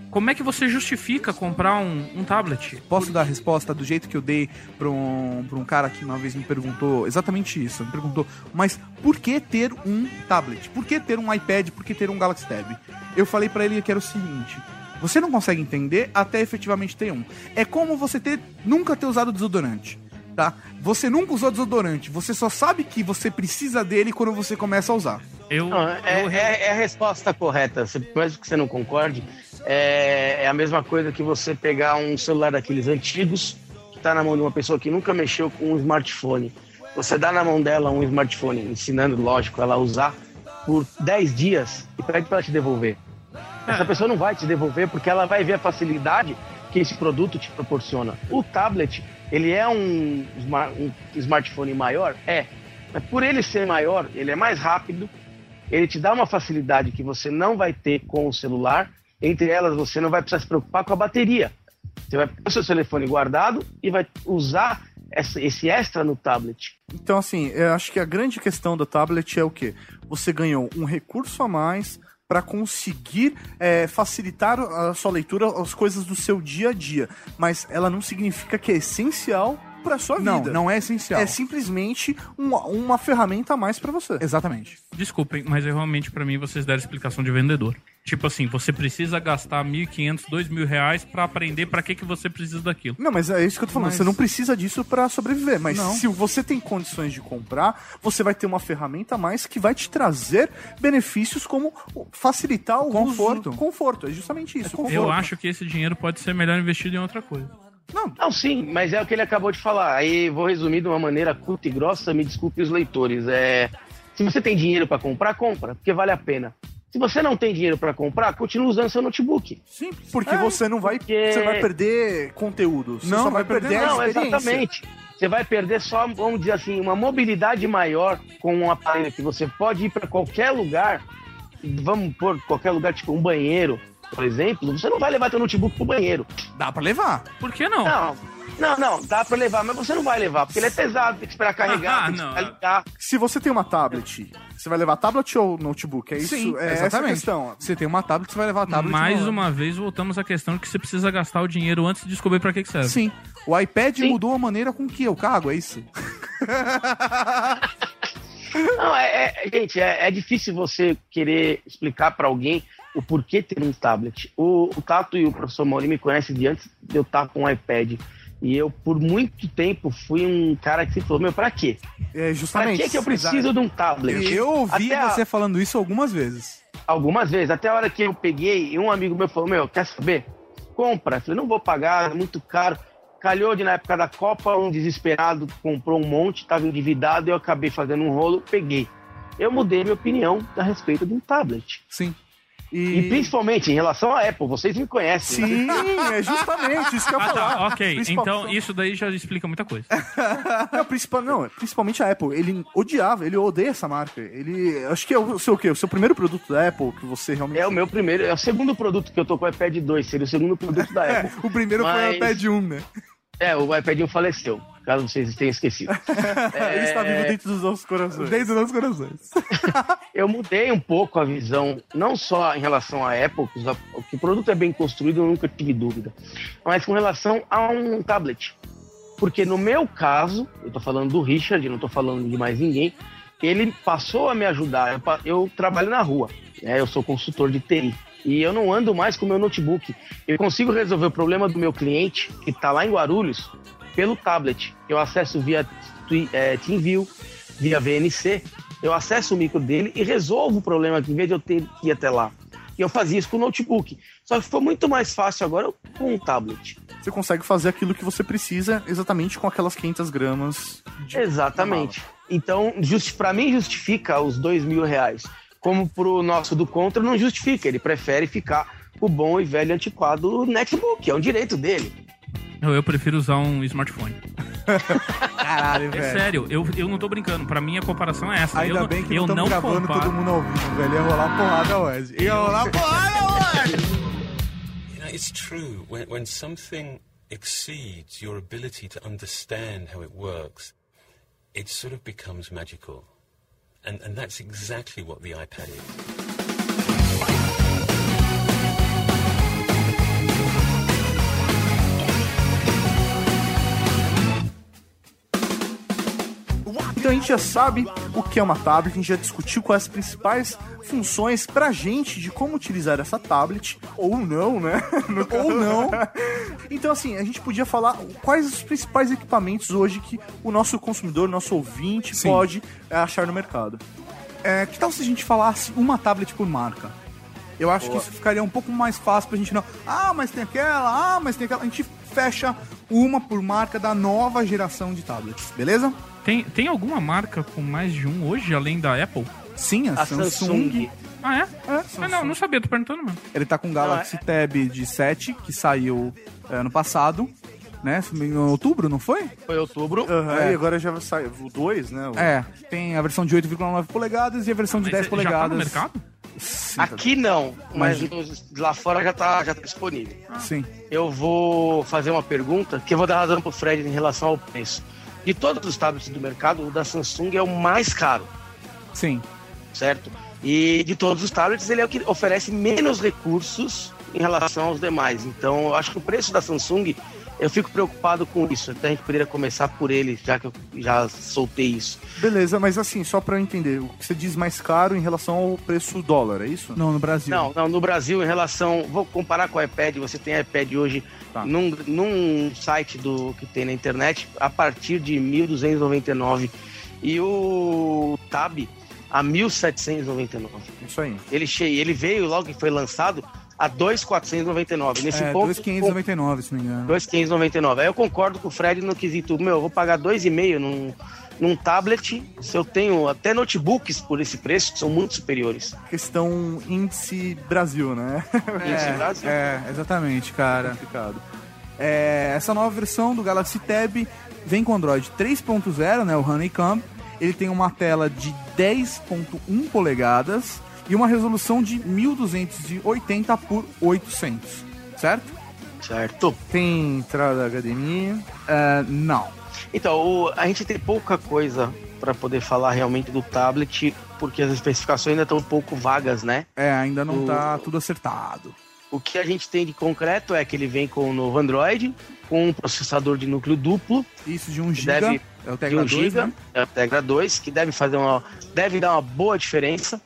S2: Como é que você justifica comprar um, um tablet?
S7: Posso dar a resposta do jeito que eu dei pra um, um cara que uma vez me perguntou exatamente isso. Me perguntou, mas por que ter um tablet? Por que ter um iPad? Por que ter um Galaxy Tab? Eu falei pra ele que era o seguinte: você não consegue entender até efetivamente ter um. É como você ter nunca ter usado desodorante. Tá? Você nunca usou desodorante, você só sabe que você precisa dele quando você começa a usar.
S2: Eu,
S3: Não, é,
S2: eu-
S3: é- é a resposta correta. Você- Mesmo que você não concorde, é, é a mesma coisa que você pegar um celular daqueles antigos, que está na mão de uma pessoa que nunca mexeu com um smartphone. Você dá na mão dela um smartphone, ensinando, lógico, ela a usar por 10 dias e pede para ela te devolver. Essa pessoa não vai te devolver porque ela vai ver a facilidade que esse produto te proporciona. O tablet, ele é um, um smartphone maior? É. Mas por ele ser maior, ele é mais rápido, ele te dá uma facilidade que você não vai ter com o celular. Entre elas, você não vai precisar se preocupar com a bateria. Você vai ter o seu telefone guardado e vai usar esse extra no tablet.
S4: Então, assim, eu acho que a grande questão da tablet é o quê? Você ganhou um recurso a mais para conseguir é, facilitar a sua leitura, as coisas do seu dia a dia. Mas ela não significa que é essencial para sua
S7: Não,
S4: vida.
S7: não é essencial.
S4: É simplesmente uma, uma ferramenta a mais para você.
S7: Exatamente.
S2: Desculpem, mas eu realmente, pra mim, vocês deram explicação de vendedor. Tipo assim, você precisa gastar 1.500, 2.000 reais pra aprender pra que, que você precisa daquilo.
S4: Não, mas é isso que eu tô falando.
S7: Mas-
S4: Você não precisa disso para sobreviver. Mas
S7: Não.
S4: se você tem condições de comprar, você vai ter uma ferramenta a mais que vai te trazer benefícios como facilitar o
S7: Conforto.
S4: uso. Conforto. É justamente isso. conforto.
S2: Eu acho que esse dinheiro pode ser melhor investido em outra coisa.
S3: Não, sim, mas é o que ele acabou de falar. Aí vou resumir de uma maneira curta e grossa, me desculpe os leitores. É, se você tem dinheiro para comprar, compra, porque vale a pena. Se você não tem dinheiro para comprar, continua usando seu notebook.
S4: Sim, porque
S3: É,
S4: você não vai,
S3: porque-
S4: você vai perder conteúdo. Você
S7: Não,
S4: só
S7: vai
S4: vai perder
S7: perder
S4: a
S3: Não,
S4: experiência.
S3: exatamente. Você vai perder só, vamos dizer assim, uma mobilidade maior com um aparelho que você pode ir para qualquer lugar. Vamos pôr qualquer lugar, tipo um banheiro, por exemplo. Você não vai levar seu notebook pro banheiro.
S7: Dá pra levar.
S2: Por que não?
S3: Não, não, não, dá para levar, mas você não vai levar, porque ele é pesado, tem que esperar carregar,
S2: Ah,
S3: tem que
S2: não.
S3: esperar ligar.
S4: Se você tem uma tablet, você vai levar tablet ou notebook? É isso?
S7: Sim,
S4: é essa a
S7: exatamente.
S4: questão.
S7: Você tem uma tablet, você vai levar a tablet.
S2: Mais uma vez, voltamos à questão de que você precisa gastar o dinheiro antes de descobrir pra que, que serve.
S7: Sim. O iPad
S3: Sim.
S7: mudou a maneira com que eu cago, é isso?
S3: Não, é, é- gente, é, é difícil você querer explicar para alguém o porquê ter um tablet. O, o Tato e o professor Mauri me conhecem de antes de eu estar com um iPad. E eu, por muito tempo, fui um cara que se falou, meu, pra quê?
S4: É
S3: Pra
S4: justamente.
S3: que, que eu preciso de um tablet?
S7: Eu ouvi
S3: Até a-
S7: você falando isso algumas vezes.
S3: Algumas vezes, até a hora que eu peguei, e um amigo meu falou, meu, quer saber? Compra. Eu falei, não vou pagar, é muito caro. Calhou de na época da Copa, um desesperado comprou um monte, estava endividado, eu acabei fazendo um rolo, peguei. Eu mudei minha opinião a respeito de um tablet.
S7: Sim.
S3: E, principalmente em relação à Apple, vocês me conhecem. né?
S4: Sim, é justamente isso que eu ia
S2: Ah,
S4: falar.
S2: tá, ok.
S4: Principal-
S2: Então isso daí já explica muita coisa.
S4: Não, principal, não, principalmente a Apple. Ele odiava, ele odeia essa marca. Ele. Acho que é o seu o quê? O seu primeiro produto da Apple que você realmente.
S3: É o meu primeiro, é o segundo produto que eu tô com o iPad 2, seria o segundo produto da
S7: É,
S3: Apple.
S7: o primeiro foi o
S3: Mas-
S7: iPad 1, né?
S3: É, o iPadinho faleceu, caso vocês tenham esquecido.
S4: Ele está vivo dentro dos nossos corações.
S7: Dentro dos nossos corações.
S3: Eu mudei um pouco a visão, não só em relação à Apple, que o produto é bem construído, eu nunca tive dúvida, mas com relação a um tablet. Porque no meu caso, eu tô falando do Richard, não tô falando de mais ninguém, ele passou a me ajudar. Eu, eu trabalho na rua, né? eu sou consultor de TI. E eu não ando mais com o meu notebook. Eu consigo resolver o problema do meu cliente, que está lá em Guarulhos, pelo tablet. Eu acesso via eh, TeamView, via VNC. Eu acesso o micro dele e resolvo o problema aqui, em vez de eu ter que ir até lá. E eu fazia isso com o notebook. Só que ficou muito mais fácil agora com o tablet.
S4: Você consegue fazer aquilo que você precisa exatamente com aquelas 500 gramas de
S3: Exatamente. Então, para mim, justifica os dois mil reais. Como pro nosso do Contra, não justifica. Ele prefere ficar o bom e velho antiquado netbook. É um direito dele.
S2: Eu, eu prefiro usar um smartphone.
S7: Caralho,
S2: É
S7: velho.
S2: sério, eu, eu não tô brincando. Pra mim a comparação é essa.
S7: Ainda
S2: eu,
S7: bem que
S2: eu
S7: não estamos gravando
S2: comparo-
S7: todo mundo ao vivo, velho. Ia rolar porrada hoje. Ia rolar porrada hoje.
S8: You know, it's true. When, when something exceeds your ability to understand how it works, it sort of becomes magical. And, and that's exactly what the iPad is.
S4: Então a gente já sabe o que é uma tablet, a gente já discutiu quais as principais funções pra gente de como utilizar essa tablet, ou não, né?
S7: Ou não.
S4: Então, assim, a gente podia falar quais os principais equipamentos hoje que o nosso consumidor, nosso ouvinte,
S7: Sim.
S4: pode é, achar no mercado.
S7: É, que tal se a gente falasse uma tablet por marca? Eu acho que isso ficaria um pouco mais fácil pra gente não. Ah, mas tem aquela, ah, mas tem aquela. A gente fecha uma por marca da nova geração de tablets, beleza?
S2: Tem, tem alguma marca com mais de um hoje, além da Apple?
S7: Sim, a,
S3: A
S7: Samsung.
S3: Samsung.
S2: Ah, é?
S7: É,
S2: Ah, não, não sabia, tô perguntando mesmo.
S7: Ele tá com o Galaxy
S3: Não,
S7: Tab de 7, que saiu é, ano passado, né? Em outubro, não foi?
S3: Foi outubro.
S4: Aham,
S7: É.
S4: E agora já sai o 2, né? O-
S7: É, tem a versão de 8,9 polegadas e a versão de
S2: Mas
S7: 10
S2: já
S7: polegadas.
S2: tá no mercado?
S7: Sim,
S3: Aqui não, mas lá fora já tá, já tá disponível.
S7: sim.
S3: Eu vou fazer uma pergunta que eu vou dar razão pro Fred em relação ao preço. De todos os tablets do mercado, o da Samsung é o mais caro,
S7: Sim.
S3: certo? E de todos os tablets, ele é o que oferece menos recursos em relação aos demais. Então, eu acho que o preço da Samsung, eu fico preocupado com isso. Até a gente poderia começar por ele, já que eu já soltei isso.
S4: Beleza, mas assim, só pra eu entender, o que você diz mais caro em relação ao preço dólar, é isso?
S7: Não, no Brasil.
S3: Não, não, no Brasil, em relação. Vou comparar com o iPad. Você tem iPad hoje
S4: Tá.
S3: num, num site do que tem na internet a partir de 1.299 e o Tab a 1.799.
S4: Isso aí.
S3: Ele, che- ele veio logo que foi lançado a 2.499. Nesse
S7: É,
S3: ponto.
S7: 2,599, se não me engano.
S3: 2.599. Aí eu concordo com o Fred no quesito, meu, eu vou pagar 2,5 num, num tablet, se eu tenho até notebooks por esse preço, que são muito superiores.
S4: Questão índice Brasil, né?
S3: Índice Brasil.
S7: É, exatamente, cara. É, essa nova versão do Galaxy Tab vem com Android 3.0, né, o Honeycomb. Ele tem uma tela de 10.1 polegadas e uma resolução de 1280 por 800, certo?
S3: Certo?
S4: Tem entrada HDMI.
S7: É, não.
S3: Então, o- a gente tem pouca coisa para poder falar realmente do tablet, porque as especificações ainda estão um pouco vagas, né?
S7: É, ainda não
S3: O-
S7: tá tudo acertado.
S3: O que a gente tem de concreto é que ele vem com o novo Android, com um processador de núcleo duplo,
S7: Isso de 1
S3: que
S7: GB,
S3: deve
S7: é o
S3: de
S7: Tegra
S3: 1
S7: 2,
S3: GB,
S7: né?
S3: é o Tegra 2, que deve fazer uma deve dar uma boa diferença.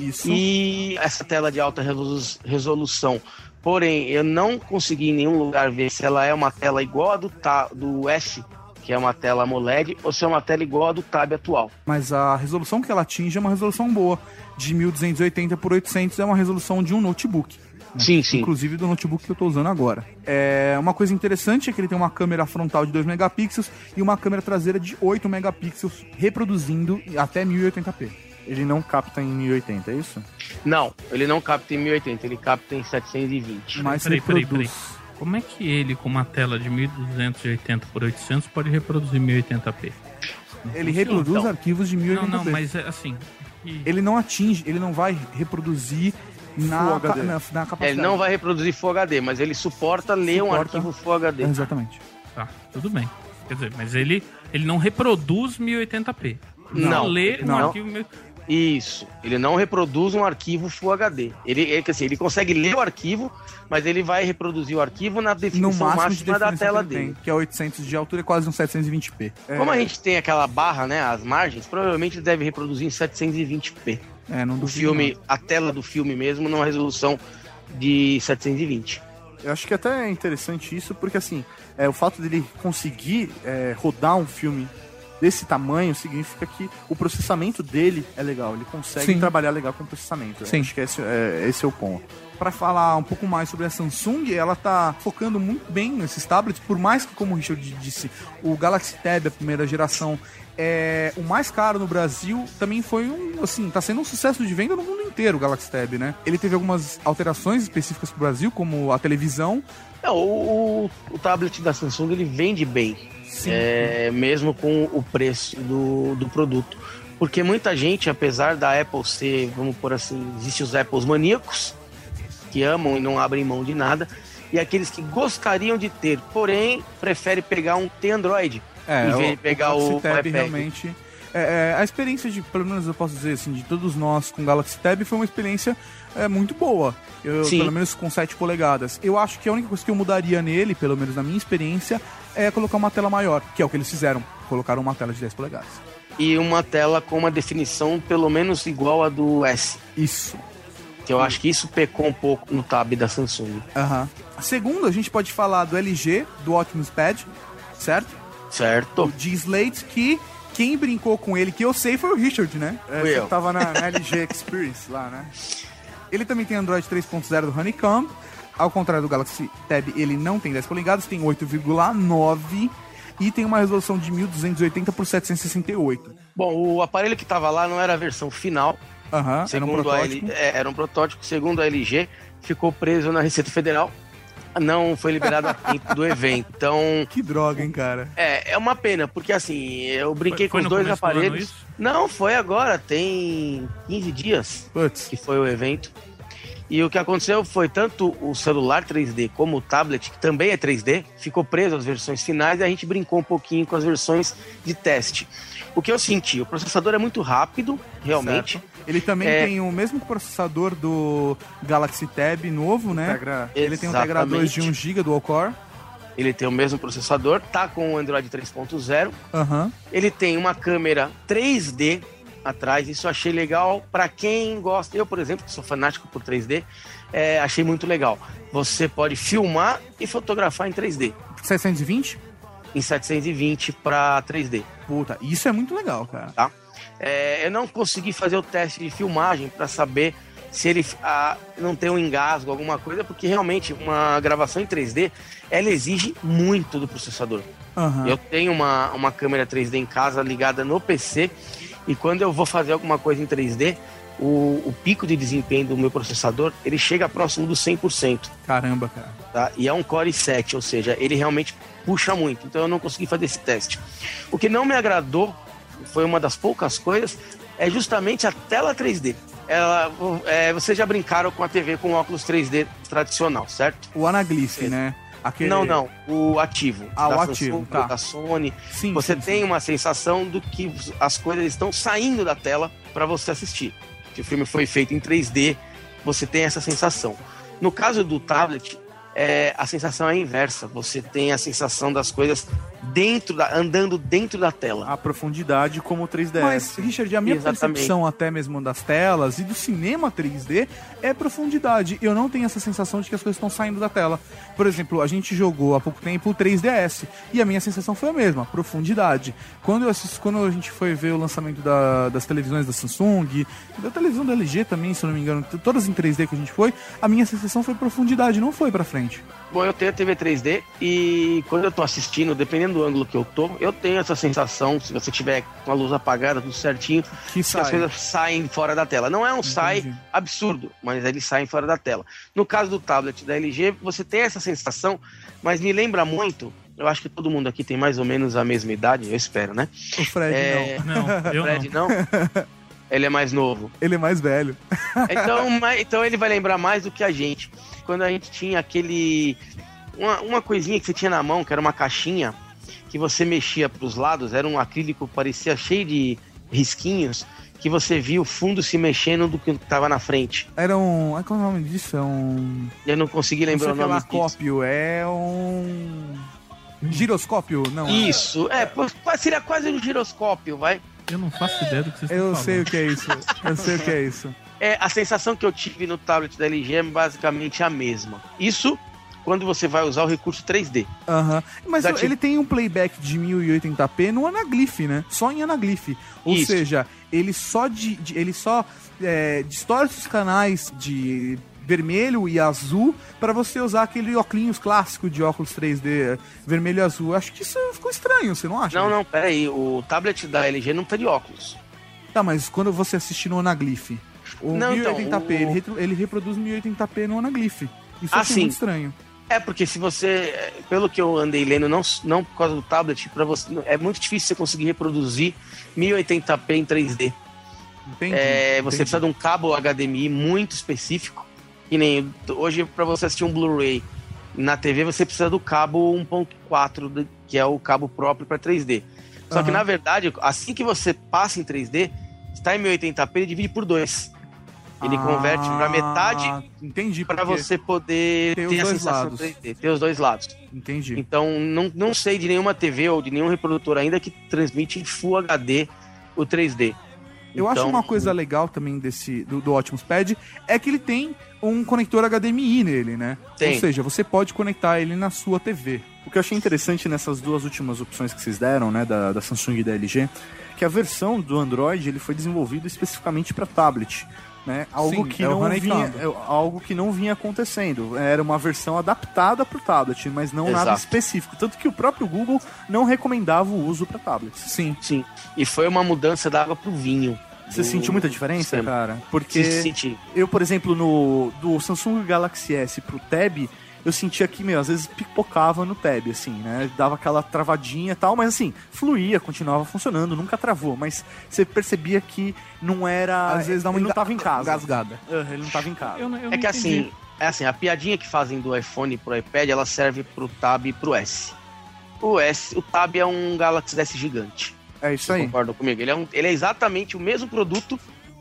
S7: Isso.
S3: E essa tela de alta resolu- resolução. Porém, eu não consegui em nenhum lugar ver se ela é uma tela igual a do, ta, do S, que é uma tela AMOLED, ou se é uma tela igual a do Tab atual.
S7: Mas a resolução que ela atinge é uma resolução boa. De 1280 por 800 é uma resolução de um notebook.
S3: Sim, sim.
S7: Inclusive do notebook que eu tô usando agora. É, uma coisa interessante é que ele tem uma câmera frontal de 2 megapixels e uma câmera traseira de 8 megapixels, reproduzindo até 1080p.
S4: Ele não capta em 1080, é isso?
S3: Não, ele não capta em 1080, ele capta em 720.
S7: Mas
S2: Peraí, peraí,
S7: reproduz.
S2: peraí. Como é que ele, com uma tela de 1280 por 800, pode reproduzir 1080p?
S7: Ele reproduz
S3: Então.
S7: arquivos de
S2: Não,
S7: 1080p.
S2: não, mas é assim. e-
S7: Ele não atinge, ele não vai reproduzir na,
S4: Full
S7: ca-
S4: HD.
S7: na, na capacidade.
S3: Ele não vai reproduzir Full HD, mas ele suporta ler um
S7: Suporta.
S3: arquivo Full HD.
S7: Exatamente.
S2: Tá, tudo bem. Quer dizer, mas ele, ele não reproduz 1080p.
S3: Não,
S2: lê
S3: ele
S2: um
S3: não.
S2: arquivo.
S3: Isso. Ele não reproduz um arquivo Full HD. Ele, ele, quer dizer, ele consegue ler o arquivo, mas ele vai reproduzir o arquivo na definição
S7: máximo de
S3: máxima da
S7: definição
S3: tela
S7: que ele
S3: dele.
S7: tem, que é 800 de altura e quase um 720p. É,
S3: Como a gente tem aquela barra, né, as margens, provavelmente ele deve reproduzir em 720p.
S7: é, não
S3: O
S7: duvido
S3: filme, a tela do filme mesmo, numa resolução de 720.
S4: Eu acho que até é interessante isso, porque assim, é, o fato dele conseguir é, rodar um filme desse tamanho significa que o processamento dele é legal. Ele consegue
S7: Sim.
S4: trabalhar legal com o processamento. Eu
S7: Sim.
S4: Acho que esse é, esse é o ponto.
S7: Para falar um pouco mais sobre a Samsung, ela tá focando muito bem nesses tablets, por mais que, como o Richard disse, o Galaxy Tab, a primeira geração, é o mais caro no Brasil, também foi um, assim, tá sendo um sucesso de venda no mundo inteiro o Galaxy Tab, né? Ele teve algumas alterações específicas pro Brasil, como a televisão.
S3: Não, o, o, o tablet da Samsung ele vende bem, é, mesmo com o preço do, do produto. Porque muita gente, apesar da Apple ser, vamos por assim, existem os Apples maníacos, que amam e não abrem mão de nada, e aqueles que gostariam de ter, porém, prefere pegar um T Android em vez de pegar o,
S7: Galaxy Tab realmente. é, é, a experiência de, pelo menos eu posso dizer assim, de todos nós com o Galaxy Tab foi uma experiência é, muito boa. Eu,
S3: Sim.
S7: pelo menos com 7 polegadas. Eu acho que a única coisa que eu mudaria nele, pelo menos na minha experiência, é colocar uma tela maior, que é o que eles fizeram. Colocaram uma tela de 10 polegadas.
S3: E uma tela com uma definição pelo menos igual a do S.
S7: Isso.
S3: Que eu acho que isso pecou um pouco no tab da Samsung.
S7: Aham. Segundo, a gente pode falar do LG, do Optimus Pad, certo?
S3: Certo?
S7: O G-Slate, que quem brincou com ele, que eu sei, foi o Richard, né?
S4: É, você
S3: eu.
S4: tava na, na LG Experience lá, né?
S7: Ele também tem Android 3.0 do Honeycomb. Ao contrário do Galaxy Tab, ele não tem 10 polegadas, tem 8,9 e tem uma resolução de 1280 por 768.
S3: Bom, o aparelho que tava lá não era a versão final.
S7: Aham, era um protótipo.
S3: L... é, era um protótipo. Segundo a LG, ficou preso na Receita Federal. Não foi liberado a tempo do evento. Então,
S7: Que droga, hein, cara?
S3: é, é uma pena, porque assim, eu brinquei
S2: Foi- foi
S3: com os dois
S2: do
S3: aparelhos.
S2: isso?
S3: Não, foi agora, tem 15 dias
S7: Putz.
S3: que foi o evento. E o que aconteceu foi tanto o celular 3D como o tablet, que também é 3D, ficou preso às versões finais e a gente brincou um pouquinho com as versões de teste. O que eu senti, o processador é muito rápido, realmente.
S7: Certo. Ele também
S3: É.
S7: tem o mesmo processador do Galaxy Tab novo, né?
S4: Tegra-
S7: Ele tem um Tegra 2 de 1 GB dual core.
S3: Ele tem o mesmo processador, tá com o Android 3.0.
S7: Aham.
S3: Ele tem uma câmera 3D atrás, isso eu achei legal para quem gosta. Eu, por exemplo, que sou fanático por 3D, é, achei muito legal. Você pode filmar e fotografar em 3D,
S7: 720?
S3: em 720 para 3D.
S7: Puta, isso é muito legal, cara.
S3: tá? É, eu não consegui fazer o teste de filmagem para saber se ele ah, não tem um engasgo, alguma coisa, porque realmente uma gravação em 3D ela exige muito do processador.
S7: Aham.
S3: Eu tenho uma, uma câmera 3D em casa ligada no PC e quando eu vou fazer alguma coisa em 3D, o, o pico de desempenho do meu processador ele chega próximo dos 100%.
S7: Caramba, cara.
S3: Tá? E é um Core i7, ou seja, ele realmente puxa muito. Então eu não consegui fazer esse teste. O que não me agradou, foi uma das poucas coisas, é justamente a tela 3D. Ela, é, vocês já brincaram com a TV com óculos 3D tradicional, certo?
S7: O Anaglyph, né? Aquele...
S3: Não, não. O ativo.
S7: Ah, o
S3: Samsung,
S7: ativo, tá.
S3: Da Sony.
S7: Sim,
S3: você
S7: sim,
S3: tem
S7: sim.
S3: uma sensação do que as coisas estão saindo da tela para você assistir. Que o filme foi feito em 3D, você tem essa sensação. No caso do tablet, é, a sensação é inversa. Você tem a sensação das coisas dentro da, andando dentro da tela.
S4: A profundidade como o 3DS.
S7: Mas, Richard, a minha
S3: Exatamente.
S7: percepção até mesmo das telas e do cinema 3D é profundidade. Eu não tenho essa sensação de que as coisas estão saindo da tela. Por exemplo, a gente jogou há pouco tempo o 3DS e a minha sensação foi a mesma, profundidade. Quando, eu assisti, quando a gente foi ver o lançamento da- das televisões da Samsung, da televisão da LG também, se eu não me engano, todas em 3D que a gente foi, a minha sensação foi profundidade, não foi pra frente.
S3: Bom, eu tenho a TV 3D e quando eu tô assistindo, dependendo do ângulo que eu tô, eu tenho essa sensação, se você tiver com a luz apagada, tudo certinho,
S7: Que
S3: que as
S7: sai.
S3: coisas saem fora da tela. Não é um sai absurdo, mas eles saem fora da tela. No caso do tablet da LG, você tem essa sensação, mas me lembra muito. Eu acho que todo mundo aqui tem mais ou menos a mesma idade, eu espero, né?
S7: O Fred
S3: É,
S7: não.
S2: Não, eu
S3: Fred
S2: não.
S3: não. Ele é mais novo.
S7: Ele é mais velho.
S3: Então, então ele vai lembrar mais do que a gente. Quando a gente tinha aquele uma, uma coisinha que você tinha na mão, que era uma caixinha, que você mexia pros lados, era um acrílico, parecia cheio de risquinhos, que você via o fundo se mexendo do que tava na frente.
S7: Era um. ah, Qual é o nome disso? É um.
S3: Eu não consegui
S7: Não sei
S3: lembrar
S7: o
S3: o nome disso.
S7: cópio. É um. Giroscópio? Não.
S3: Isso, é, seria quase um giroscópio, vai.
S2: Eu não faço ideia do que vocês
S7: Eu
S2: estão
S7: sei o que é isso. Eu sei o que é isso.
S3: É, a sensação que eu tive no tablet da LG é basicamente a mesma. Isso quando você vai usar o recurso 3D.
S7: Aham. Mas
S3: Dá tipo-
S7: ele tem um playback de 1080p no anaglyph, né? Só em anaglyph. Ou
S3: Isso.
S7: seja, ele só de, de- ele só é, distorce os canais de vermelho e azul para você usar aquele óculos clássico de óculos 3D vermelho e azul. Acho que isso ficou estranho, você não acha?
S3: Não, não, pera aí, o tablet da LG não tá de óculos.
S7: Tá, mas quando você assiste no anaglyph, o
S3: Não, então,
S7: 1080p,
S3: o-
S7: ele, reproduz 1080p no anaglyph. Isso
S3: Ah, sim.
S7: muito estranho.
S3: É, porque se você, pelo que eu andei lendo, não, não por causa do tablet, para você é muito difícil você conseguir reproduzir 1080p em 3D.
S7: Entendi.
S3: É, você
S7: entendi.
S3: precisa de um cabo HDMI muito específico. Que nem hoje, para você assistir um Blu-ray na TV, você precisa do cabo 1.4, do- que é o cabo próprio para 3D. Só que
S7: Aham.
S3: na verdade, assim que você passa em 3D, está em 1080p, ele divide por dois. Ele converte para metade
S7: Ah, Entendi.
S3: para você poder ter a sensação
S7: lados.
S3: 3D, ter os dois lados.
S7: Entendi.
S3: Então, não, não sei de nenhuma TV ou de nenhum reprodutor ainda que transmite em Full HD o 3D.
S7: Eu acho
S3: Então,
S7: uma coisa legal também desse do, do Optimus Pad é que ele tem um conector HDMI nele, né?
S3: Tem.
S7: Ou seja, você pode conectar ele na sua TV.
S4: O que eu achei interessante nessas duas últimas opções que vocês deram, né, da, da Samsung e da LG, que a versão do Android ele foi desenvolvido especificamente para tablet. Né? Algo,
S7: Sim,
S4: que
S7: é o
S4: não vinha, é algo que não vinha acontecendo. Era uma versão adaptada para o tablet, mas não nada
S3: Exato.
S4: específico. Tanto que o próprio Google não recomendava o uso para tablets.
S7: Sim.
S3: Sim. E foi uma mudança da água pro vinho.
S4: Você sentiu muita diferença,
S3: sistema.
S4: cara? Porque
S3: Se senti.
S4: eu, por exemplo, no do Samsung Galaxy S pro Tab, eu sentia que, meu, às vezes pipocava no Tab, assim, né? Dava aquela travadinha e tal, mas assim, fluía, continuava funcionando, nunca travou, mas você percebia que não era.
S7: Às vezes dá uma
S4: ele não tava em casa.
S7: Gasgada.
S4: Ah, ele não tava em casa.
S2: Eu não- eu
S3: É que assim, é assim, a piadinha que fazem do iPhone pro iPad, ela serve pro Tab e pro S. O S, o Tab é um Galaxy S gigante.
S4: É isso aí.
S3: concordam comigo? Ele é, um, ele é exatamente o mesmo produto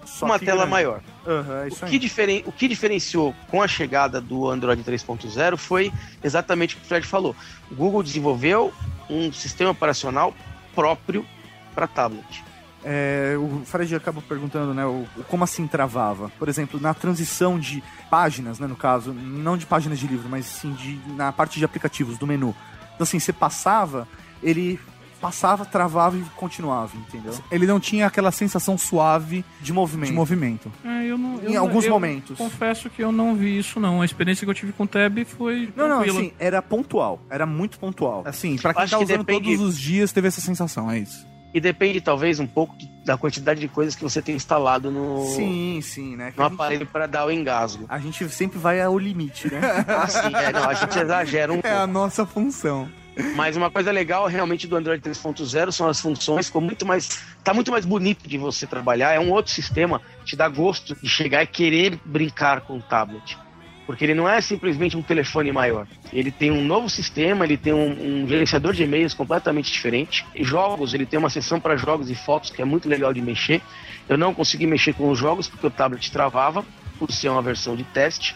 S4: Só
S3: uma tela
S4: grande.
S3: maior.
S4: Aham, é
S3: O que, diferen... o que diferenciou com a chegada do Android 3.0 foi exatamente o que o Fred falou. O Google desenvolveu um sistema operacional próprio para tablet.
S4: É, o Fred acaba perguntando, né, o como assim travava? Por exemplo, na transição de páginas, né, no caso, não de páginas de livro, mas sim de, na parte de aplicativos, do menu. Então, assim, você passava, ele passava, travava e continuava, entendeu?
S7: Ele não tinha aquela sensação suave
S4: De movimento.
S7: de movimento.
S2: É, eu não, eu
S4: Em
S2: não-
S4: alguns
S2: eu
S4: momentos.
S2: Confesso que eu não vi isso, não. A experiência que eu tive com o Tab foi
S4: Não, não,
S2: tranquila.
S4: assim, era pontual, era muito pontual.
S7: Assim, pra quem
S3: Acho
S7: tá
S3: que
S7: usando
S3: depende-
S7: todos os dias, teve essa sensação, é isso.
S3: E depende, talvez, um pouco da quantidade de coisas que você tem instalado no,
S4: Sim, sim, né? que
S3: no
S4: a, gente,
S3: aparelho para dar o engasgo.
S4: a gente sempre vai ao limite, né?
S3: Assim, é, não, a gente exagera um
S7: É a
S3: pouco.
S7: nossa função.
S3: Mas uma coisa legal realmente do Android 3.0 são as funções, ficou muito mais. tá muito mais bonito de você trabalhar. É um outro sistema, te dá gosto de chegar e querer brincar com o tablet. Porque ele não é simplesmente um telefone maior. Ele tem um novo sistema, ele tem um, um gerenciador de e-mails completamente diferente. E jogos, ele tem uma seção para jogos e fotos que é muito legal de mexer. Eu não consegui mexer com os jogos porque o tablet travava, por ser uma versão de teste.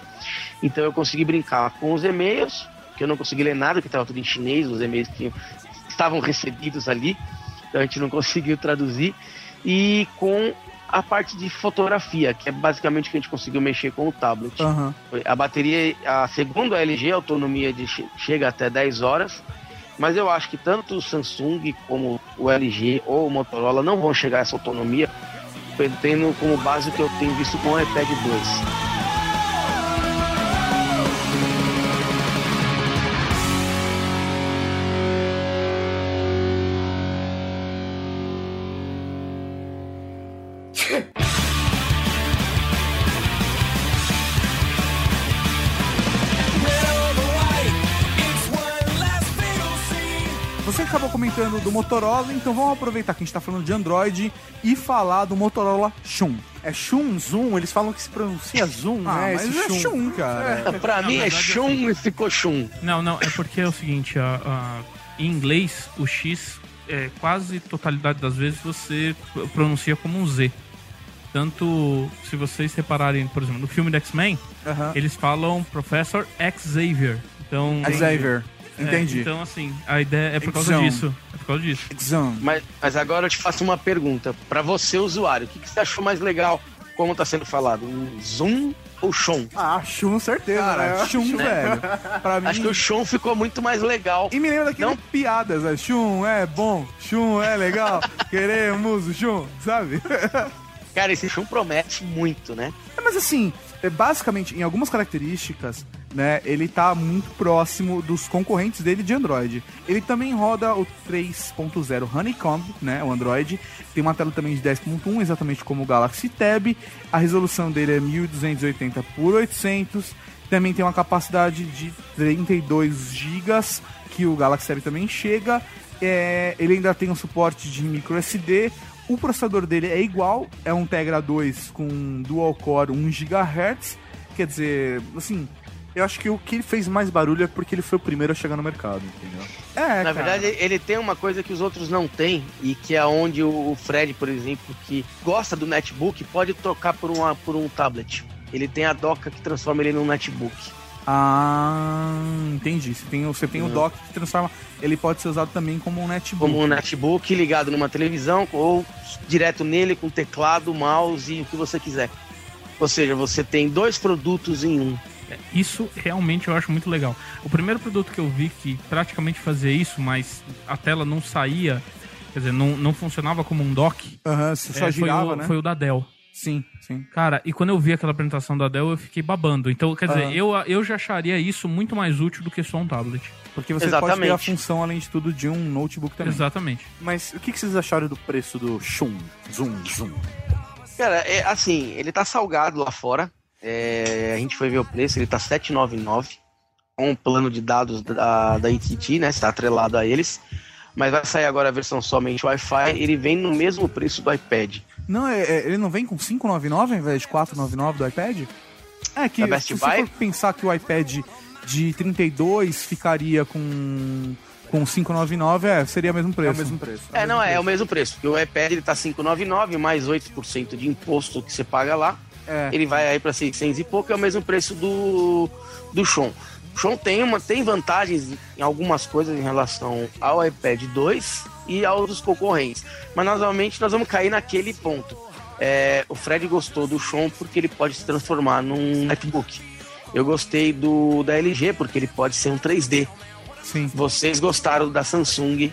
S3: Então eu consegui brincar com os e-mails, que eu não consegui ler nada, que estava tudo em chinês, os e-mails que estavam recebidos ali, então a gente não conseguiu traduzir, e com a parte de fotografia, que é basicamente o que a gente conseguiu mexer com o tablet.
S7: Aham.
S3: A bateria, a segundo a LG, a autonomia de che- chega até 10 horas, mas eu acho que tanto o Samsung como o LG ou o Motorola não vão chegar a essa autonomia, tendo como base o que eu tenho visto com o iPad 2.
S7: Motorola, então vamos aproveitar que a gente tá falando de Android e falar do Motorola Shun.
S4: É Shun, Zoom, eles falam que se pronuncia Zoom,
S7: Ah,
S4: né?
S7: mas
S4: esse
S7: é
S4: Shun.
S7: Shun, cara.
S3: Pra mim é chum e ficou.
S2: Não, não, é porque é o seguinte, a- a- em inglês, o X, é, quase totalidade das vezes, você pronuncia como um Z. Tanto, se vocês repararem, por exemplo, no filme do X-Men,
S7: Aham.
S2: eles falam Professor Xavier. Então,
S7: Xavier.
S2: É,
S7: Entendi.
S2: então, assim, a ideia é por causa
S7: Exão.
S2: disso. É por causa disso.
S7: Zoom.
S3: Mas, mas agora eu te faço uma pergunta. Pra você, usuário, o que, que você achou mais legal? Como tá sendo falado? Um zoom ou chum?
S4: Ah, Shun, certeza.
S7: Cara,
S4: né?
S7: Shun, velho. Pra mim.
S3: Acho que o chum ficou muito mais legal.
S7: E me lembra daquele
S3: Não.
S7: piadas, né? Shun é bom, Shun é legal, queremos o Shun, sabe?
S3: Cara, esse chum promete muito, né?
S7: É, mas assim, é, basicamente, em algumas características, né, ele tá muito próximo dos concorrentes dele de Android. Ele também roda o 3.0 Honeycomb, né, o Android. Tem uma tela também de 10.1, exatamente como o Galaxy Tab. A resolução dele é 1280 por 800. Também tem uma capacidade de 32 GB, que o Galaxy Tab também chega. É, ele ainda tem um suporte de micro SD. O processador dele é igual, é um Tegra 2 com dual core 1 GHz. Quer dizer, assim,
S4: Eu acho que o que ele fez mais barulho é porque ele foi o primeiro a chegar no mercado, entendeu?
S7: é,
S3: Na
S7: cara.
S3: verdade, ele tem uma coisa que os outros não têm, e que é onde o Fred, por exemplo, que gosta do netbook, pode trocar por, uma, por um tablet. Ele tem a doca que transforma ele num netbook.
S7: Ah, entendi. Você tem, o- você tem o dock que transforma. Ele pode ser usado também como um netbook.
S3: Como um netbook ligado numa televisão, ou direto nele com teclado, mouse e o que você quiser. Ou seja, você tem dois produtos em um.
S2: Isso realmente eu acho muito legal. O primeiro produto que eu vi que praticamente fazia isso, mas a tela não saía, quer dizer, não, não funcionava como um dock,
S7: Aham, você só
S2: é, foi,
S7: girava,
S2: o,
S7: né?
S2: foi o da Dell.
S7: Sim, sim.
S2: Cara, e quando eu vi aquela apresentação da Dell, eu fiquei babando. Então, quer dizer, eu, eu já acharia isso muito mais útil do que só um tablet.
S7: Porque você pode ter a
S3: Exatamente.
S7: função, além de tudo, de um notebook também.
S2: Exatamente.
S4: Mas o que, que vocês acharam do preço do Shun? Zoom, Zoom.
S3: Cara, é assim, ele tá salgado lá fora. É, a gente foi ver o preço, ele tá 799 com o plano de dados da, da AT&T, né? Está atrelado a eles. Mas vai sair agora a versão somente Wi-Fi. Ele vem no mesmo preço do iPad.
S7: Não, é, é- ele não vem com 599 ao invés de 499 do iPad? É que
S3: Da Best
S7: se
S3: Buy?
S7: você for pensar que o iPad de 32 ficaria com com 599, é, seria o mesmo preço.
S4: É o mesmo preço.
S3: É, não, é, é o mesmo preço. Porque o iPad ele tá 599 mais 8% de imposto que você paga lá.
S7: É.
S3: Ele vai aí para 600 e pouco, é o mesmo preço do do Shon. O Shon tem uma tem vantagens em algumas coisas em relação ao iPad 2 e aos dos concorrentes. Mas novamente nós vamos cair naquele ponto. É, o Fred gostou do Shon porque ele pode se transformar num netbook. Eu gostei do da LG porque ele pode ser um 3D.
S7: Sim.
S3: Vocês gostaram da Samsung,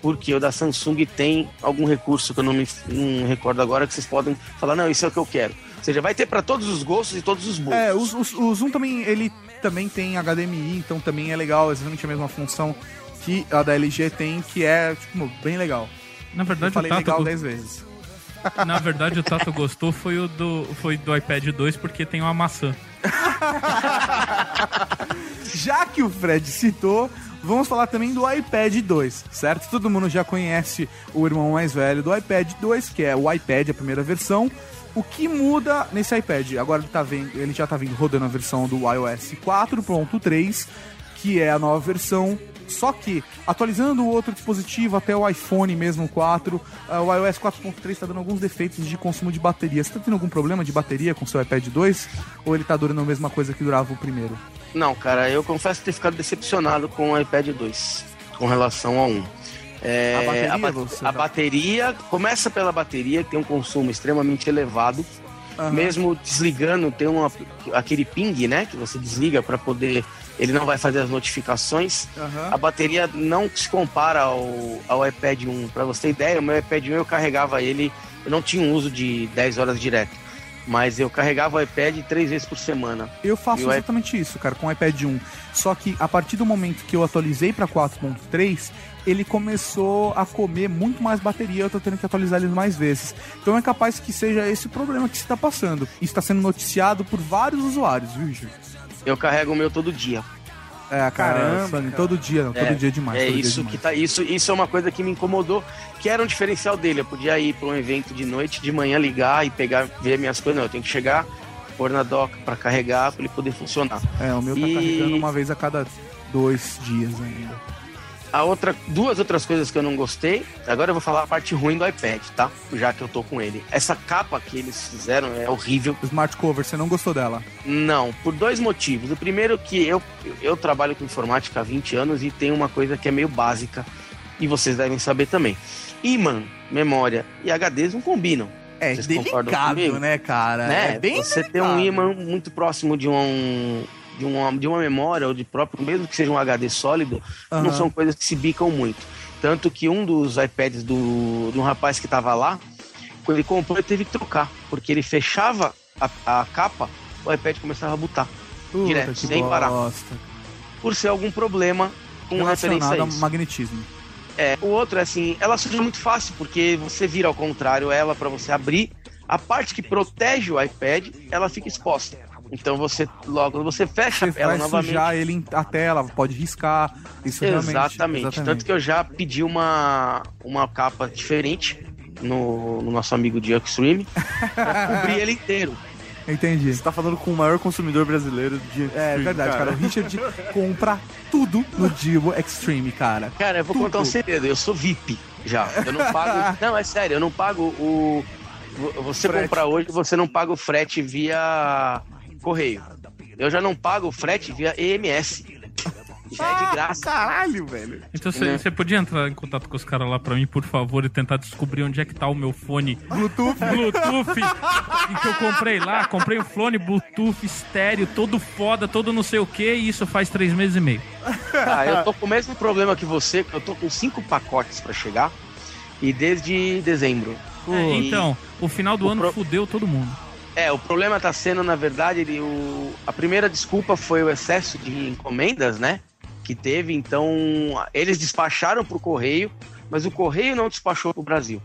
S3: porque o da Samsung tem algum recurso que eu não me não recordo agora, que vocês podem falar, não, isso é o que eu quero. Ou seja, vai ter para todos os gostos e todos os bolsos.
S7: É, o, o- o Zoom também, ele também tem HDMI, então também é legal, exatamente a mesma função que a da LG tem, que é, tipo, bem legal.
S2: Na
S7: Eu
S2: verdade, o
S7: falei
S2: Tato,
S7: legal
S2: go-
S7: 10 vezes.
S2: na verdade, o Tato gostou foi o do, foi do iPad 2 porque tem uma maçã.
S7: Já que o Fred citou, vamos falar também do iPad 2, certo? Todo mundo já conhece o irmão mais velho do iPad 2, que é o iPad, a primeira versão. O que muda nesse iPad? Agora ele, tá vendo, ele já tá vindo rodando a versão do iOS 4.3, que é a nova versão. Só que, atualizando o outro dispositivo até o iPhone mesmo 4, ah, o iOS 4.3 está dando alguns defeitos de consumo de bateria. Você tá tendo algum problema de bateria com seu iPad 2? Ou ele tá durando a mesma coisa que durava o primeiro?
S3: Não, cara, eu confesso ter ficado decepcionado com o iPad 2, com relação ao 1. É,
S7: A bateria,
S3: a, ba- a bateria, começa pela bateria, que tem um consumo extremamente elevado.
S7: Aham.
S3: Mesmo desligando, tem uma, aquele ping, né? Que você desliga para poder. Ele não vai fazer as notificações.
S7: Aham.
S3: A bateria não se compara ao, ao iPad 1. Para você ter ideia, o meu iPad 1 eu carregava ele, eu não tinha um uso de 10 horas direto, mas eu carregava o iPad três vezes por semana.
S7: Eu faço
S3: E i-
S7: exatamente isso, cara, com o iPad 1. Só que a partir do momento que eu atualizei pra 4.3, ele começou a comer muito mais bateria, eu tô tendo que atualizar ele mais vezes. Então é capaz que seja esse o problema que está passando. Isso está sendo noticiado por vários usuários, viu, Gil?
S3: Eu carrego o meu todo dia.
S7: É, cara,
S1: Caramba, cara.
S7: todo dia, todo
S3: É,
S7: dia é demais.
S3: É
S7: todo dia
S3: isso
S7: demais.
S3: que tá. Isso, isso é uma coisa que me incomodou, que era um diferencial dele. Eu podia ir para um evento de noite, de manhã ligar e pegar, ver minhas coisas. Não, eu tenho que chegar, pôr na doca para carregar, para ele poder funcionar.
S7: É, o meu tá
S3: E-
S7: carregando uma vez a cada dois dias ainda.
S3: A outra, duas outras coisas que eu não gostei. Agora eu vou falar a parte ruim do iPad, tá? Já que eu tô com ele. Essa capa que eles fizeram é horrível.
S7: Smart Cover, você não gostou dela?
S3: Não, por dois motivos. O primeiro que eu, eu trabalho com informática há 20 anos e tem uma coisa que é meio básica e vocês devem saber também. Imã, memória e HDs não combinam.
S7: É
S3: Vocês
S7: delicado, né, cara?
S3: né?
S7: É bem
S3: Você ter um imã muito próximo de um de uma, de uma memória ou de próprio, mesmo que seja um HD sólido, não
S7: Aham.
S3: são coisas que se bicam muito. Tanto que um dos iPads do, um rapaz que estava lá, quando ele comprou, ele teve que trocar, porque ele fechava a, a capa, o iPad começava a botar,
S7: Puta,
S3: direto, sem parar.
S7: bosta.
S3: por ser algum problema com referência a isso.
S7: magnetismo.
S3: É, o outro é assim, ela suja muito fácil, porque você vira ao contrário ela para você abrir, a parte que protege o iPad, ela fica exposta. Então você logo você fecha
S7: Você
S3: ela
S7: vai
S3: novamente.
S7: sujar ele em- a tela, pode riscar. Isso realmente.
S3: Exatamente. Tanto que eu já pedi uma, uma capa diferente no, no nosso amigo de Extreme pra cobrir ele inteiro.
S7: Entendi.
S4: Você tá falando com o maior consumidor brasileiro de
S7: É verdade, cara. O Richard compra tudo no Divo Extreme, cara.
S3: Cara, eu vou
S7: Tudo.
S3: contar um segredo, eu sou VIP já. Eu não pago. não, é sério, eu não pago o. vo- Você
S7: Frete.
S3: comprar hoje, você não paga o frete via correio. Eu já não pago o frete via EMS. Já é de graça.
S7: Caralho, velho.
S2: Então você podia entrar em contato com os caras lá pra mim, por favor, e tentar descobrir onde é que tá o meu fone
S7: Bluetooth.
S2: Bluetooth e que eu comprei lá. Comprei um fone Bluetooth estéreo, todo foda, todo não sei o que, e isso faz três meses e meio.
S3: Ah, eu tô com o mesmo problema que você, eu tô com cinco pacotes pra chegar. E desde dezembro.
S2: É, então, o final do
S3: O
S2: ano
S3: pro-
S2: fudeu todo mundo.
S3: É, o problema tá sendo, na verdade, ele, o... a primeira desculpa foi o excesso de encomendas, né? Que teve, então eles despacharam pro correio, mas o correio não despachou pro Brasil.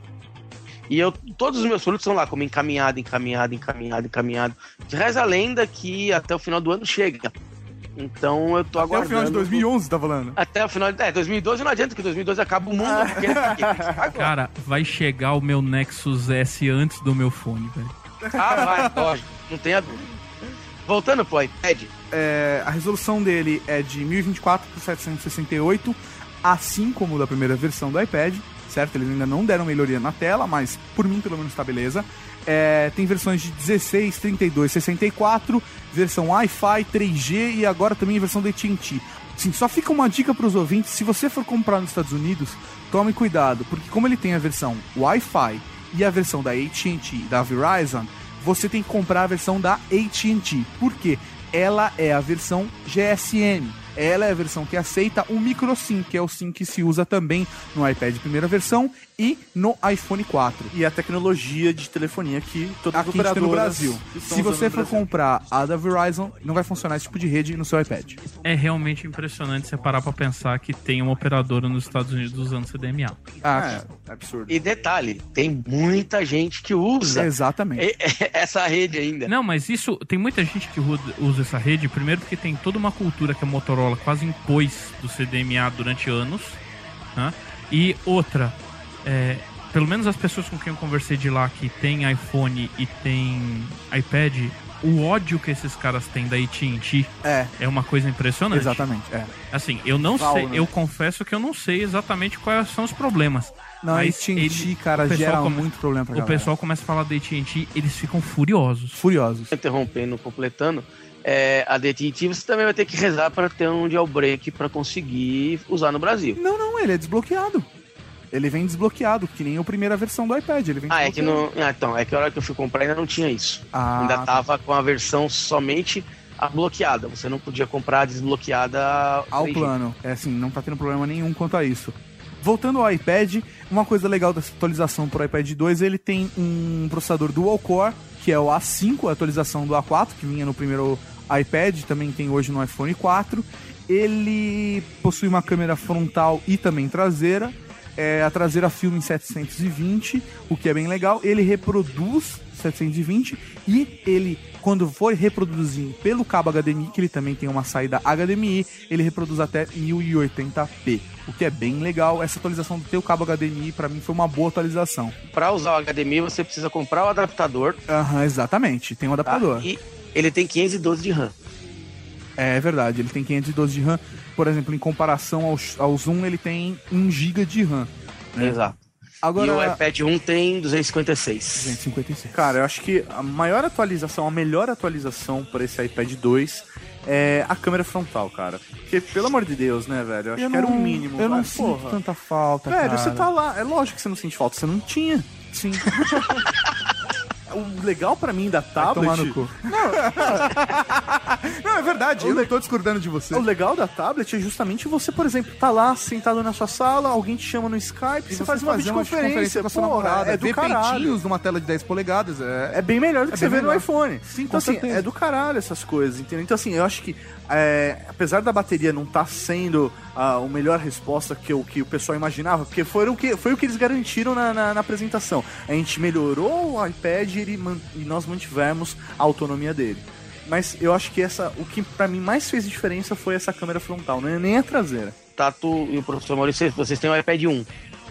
S3: E eu, todos os meus produtos estão lá, como encaminhado, encaminhado, encaminhado, encaminhado. Reza a lenda que até o final do ano chega. Então eu tô
S7: Até o
S3: aguardando.
S7: final de 2011, você tá falando?
S3: Até o final de. É, 2012 não adianta, que 2012 acaba o mundo. Porque ele tá aqui, tem que chegar agora.
S2: Cara, vai chegar o meu Nexus S antes do meu fone, velho.
S3: Ah, vai, lógico, não tenha dúvida. Voltando pro iPad,
S7: É, a resolução dele é de 1024 por 768, assim como da primeira versão do iPad, certo? Eles ainda não deram melhoria na tela, mas por mim pelo menos tá beleza. É, tem versões de 16, 32, 64, versão Wi-Fi, 3G e agora também a versão da AT&T. Sim, só fica uma dica para os ouvintes, se você for comprar nos Estados Unidos, tome cuidado, porque como ele tem a versão Wi-Fi e a versão da AT&T, da Verizon, você tem que comprar a versão da AT&T. Por quê? Ela é a versão GSM. Ela é a versão que aceita o micro SIM, que é o SIM que se usa também no iPad primeira versão e no iPhone 4.
S4: E a tecnologia de telefonia que todas as
S7: Aqui a gente tem no Brasil. Se você for
S4: Brasil.
S7: comprar a da Verizon, não vai funcionar esse tipo de rede no seu iPad.
S2: É realmente impressionante você parar pra pensar que tem uma operadora nos Estados Unidos usando CDMA.
S7: Ah,
S4: É, absurdo.
S3: e detalhe, tem muita gente que usa
S7: exatamente.
S3: essa rede ainda.
S2: Não, mas isso tem muita gente que usa essa rede, primeiro porque tem toda uma cultura que a Motorola quase impôs do CDMA durante anos, né? e outra, é, pelo menos as pessoas com quem eu conversei de lá que tem iPhone e tem iPad, o ódio que esses caras têm da AT&T
S7: É,
S2: é uma coisa impressionante.
S7: exatamente. É.
S2: Assim, eu não sei,
S4: né?
S2: eu confesso que eu não sei exatamente quais são os problemas.
S7: Não, a
S2: Mas
S7: AT&T, cara,
S2: o pessoal
S7: gera
S2: come-
S7: muito problema pra
S2: O
S7: galera.
S2: pessoal começa a falar da AT&T, eles ficam furiosos.
S7: Furiosos.
S3: Interrompendo, completando, é, a DTT você também vai ter que rezar para ter um jailbreak para conseguir usar no Brasil.
S7: Não, não, ele é desbloqueado. Ele vem desbloqueado, que nem a primeira versão do iPad. Ele vem
S3: Ah, é que não. Ah, então, é que a hora que eu fui comprar ainda não tinha isso.
S7: Ah,
S3: ainda
S7: tá.
S3: tava com a versão somente a bloqueada. Você não podia comprar desbloqueada
S7: ao
S3: 3G.
S7: plano. É assim, não tá tendo problema nenhum quanto a isso. Voltando ao iPad, uma coisa legal dessa atualização pro iPad 2, ele tem um processador dual core, que é o A5, a atualização do A4, que vinha no primeiro iPad, também tem hoje no iPhone 4. Ele possui uma câmera frontal e também traseira. É, a traseira filma em 720, o que é bem legal. Ele reproduz 720 e ele, quando for reproduzir pelo cabo HDMI, que ele também tem uma saída HDMI, ele reproduz até 1080p, o que é bem legal. Essa atualização do teu cabo HDMI para mim foi uma boa atualização.
S3: Pra usar o HDMI, você precisa comprar o adaptador.
S7: Aham, exatamente, tem um
S3: tá?
S7: adaptador.
S3: E ele tem 512 de RAM.
S7: É verdade, ele tem 512 de RAM. Por exemplo, em comparação ao, ao Zoom, ele tem 1 GB de RAM. né?
S3: Exato.
S7: Agora,
S3: E o iPad 1 tem 256.
S7: 256.
S4: Cara, eu acho que a maior atualização, a melhor atualização para esse iPad 2 é a câmera frontal, cara. Porque, pelo amor de Deus, né, velho? Eu acho
S7: eu
S4: que era
S7: não,
S4: o mínimo.
S7: Eu não
S4: mas,
S7: sinto
S4: porra.
S7: tanta falta,
S4: Velho,
S7: cara.
S4: você tá lá. É lógico que você não sente falta, você não tinha.
S7: Sim,
S4: O legal pra mim da
S7: vai
S4: tablet.
S7: tomar no cu. Não, é verdade, eu não tô discordando de você.
S4: O legal da tablet é justamente você, por exemplo, tá lá sentado na sua sala, alguém te chama no Skype,
S7: E
S4: você, faz uma videoconferência
S7: com a sua
S4: porra,
S7: namorada,
S4: É do caralho.
S7: numa tela de 10 polegadas. É,
S4: É bem melhor do que
S7: É
S4: você vê no iPhone.
S7: Sim, com
S4: então, assim,
S7: certeza.
S4: é do caralho essas coisas, entendeu? Então, assim, eu acho que, é, apesar da bateria não estar sendo a a melhor resposta que o, que o pessoal imaginava, porque foram o que, foi o que eles garantiram na, na, na apresentação. A gente melhorou o iPad e, ele e nós mantivemos a autonomia dele. Mas eu acho que essa, o que pra mim mais fez diferença foi essa câmera frontal, não é nem a traseira.
S3: Tato e o professor Maurício, vocês têm o iPad 1.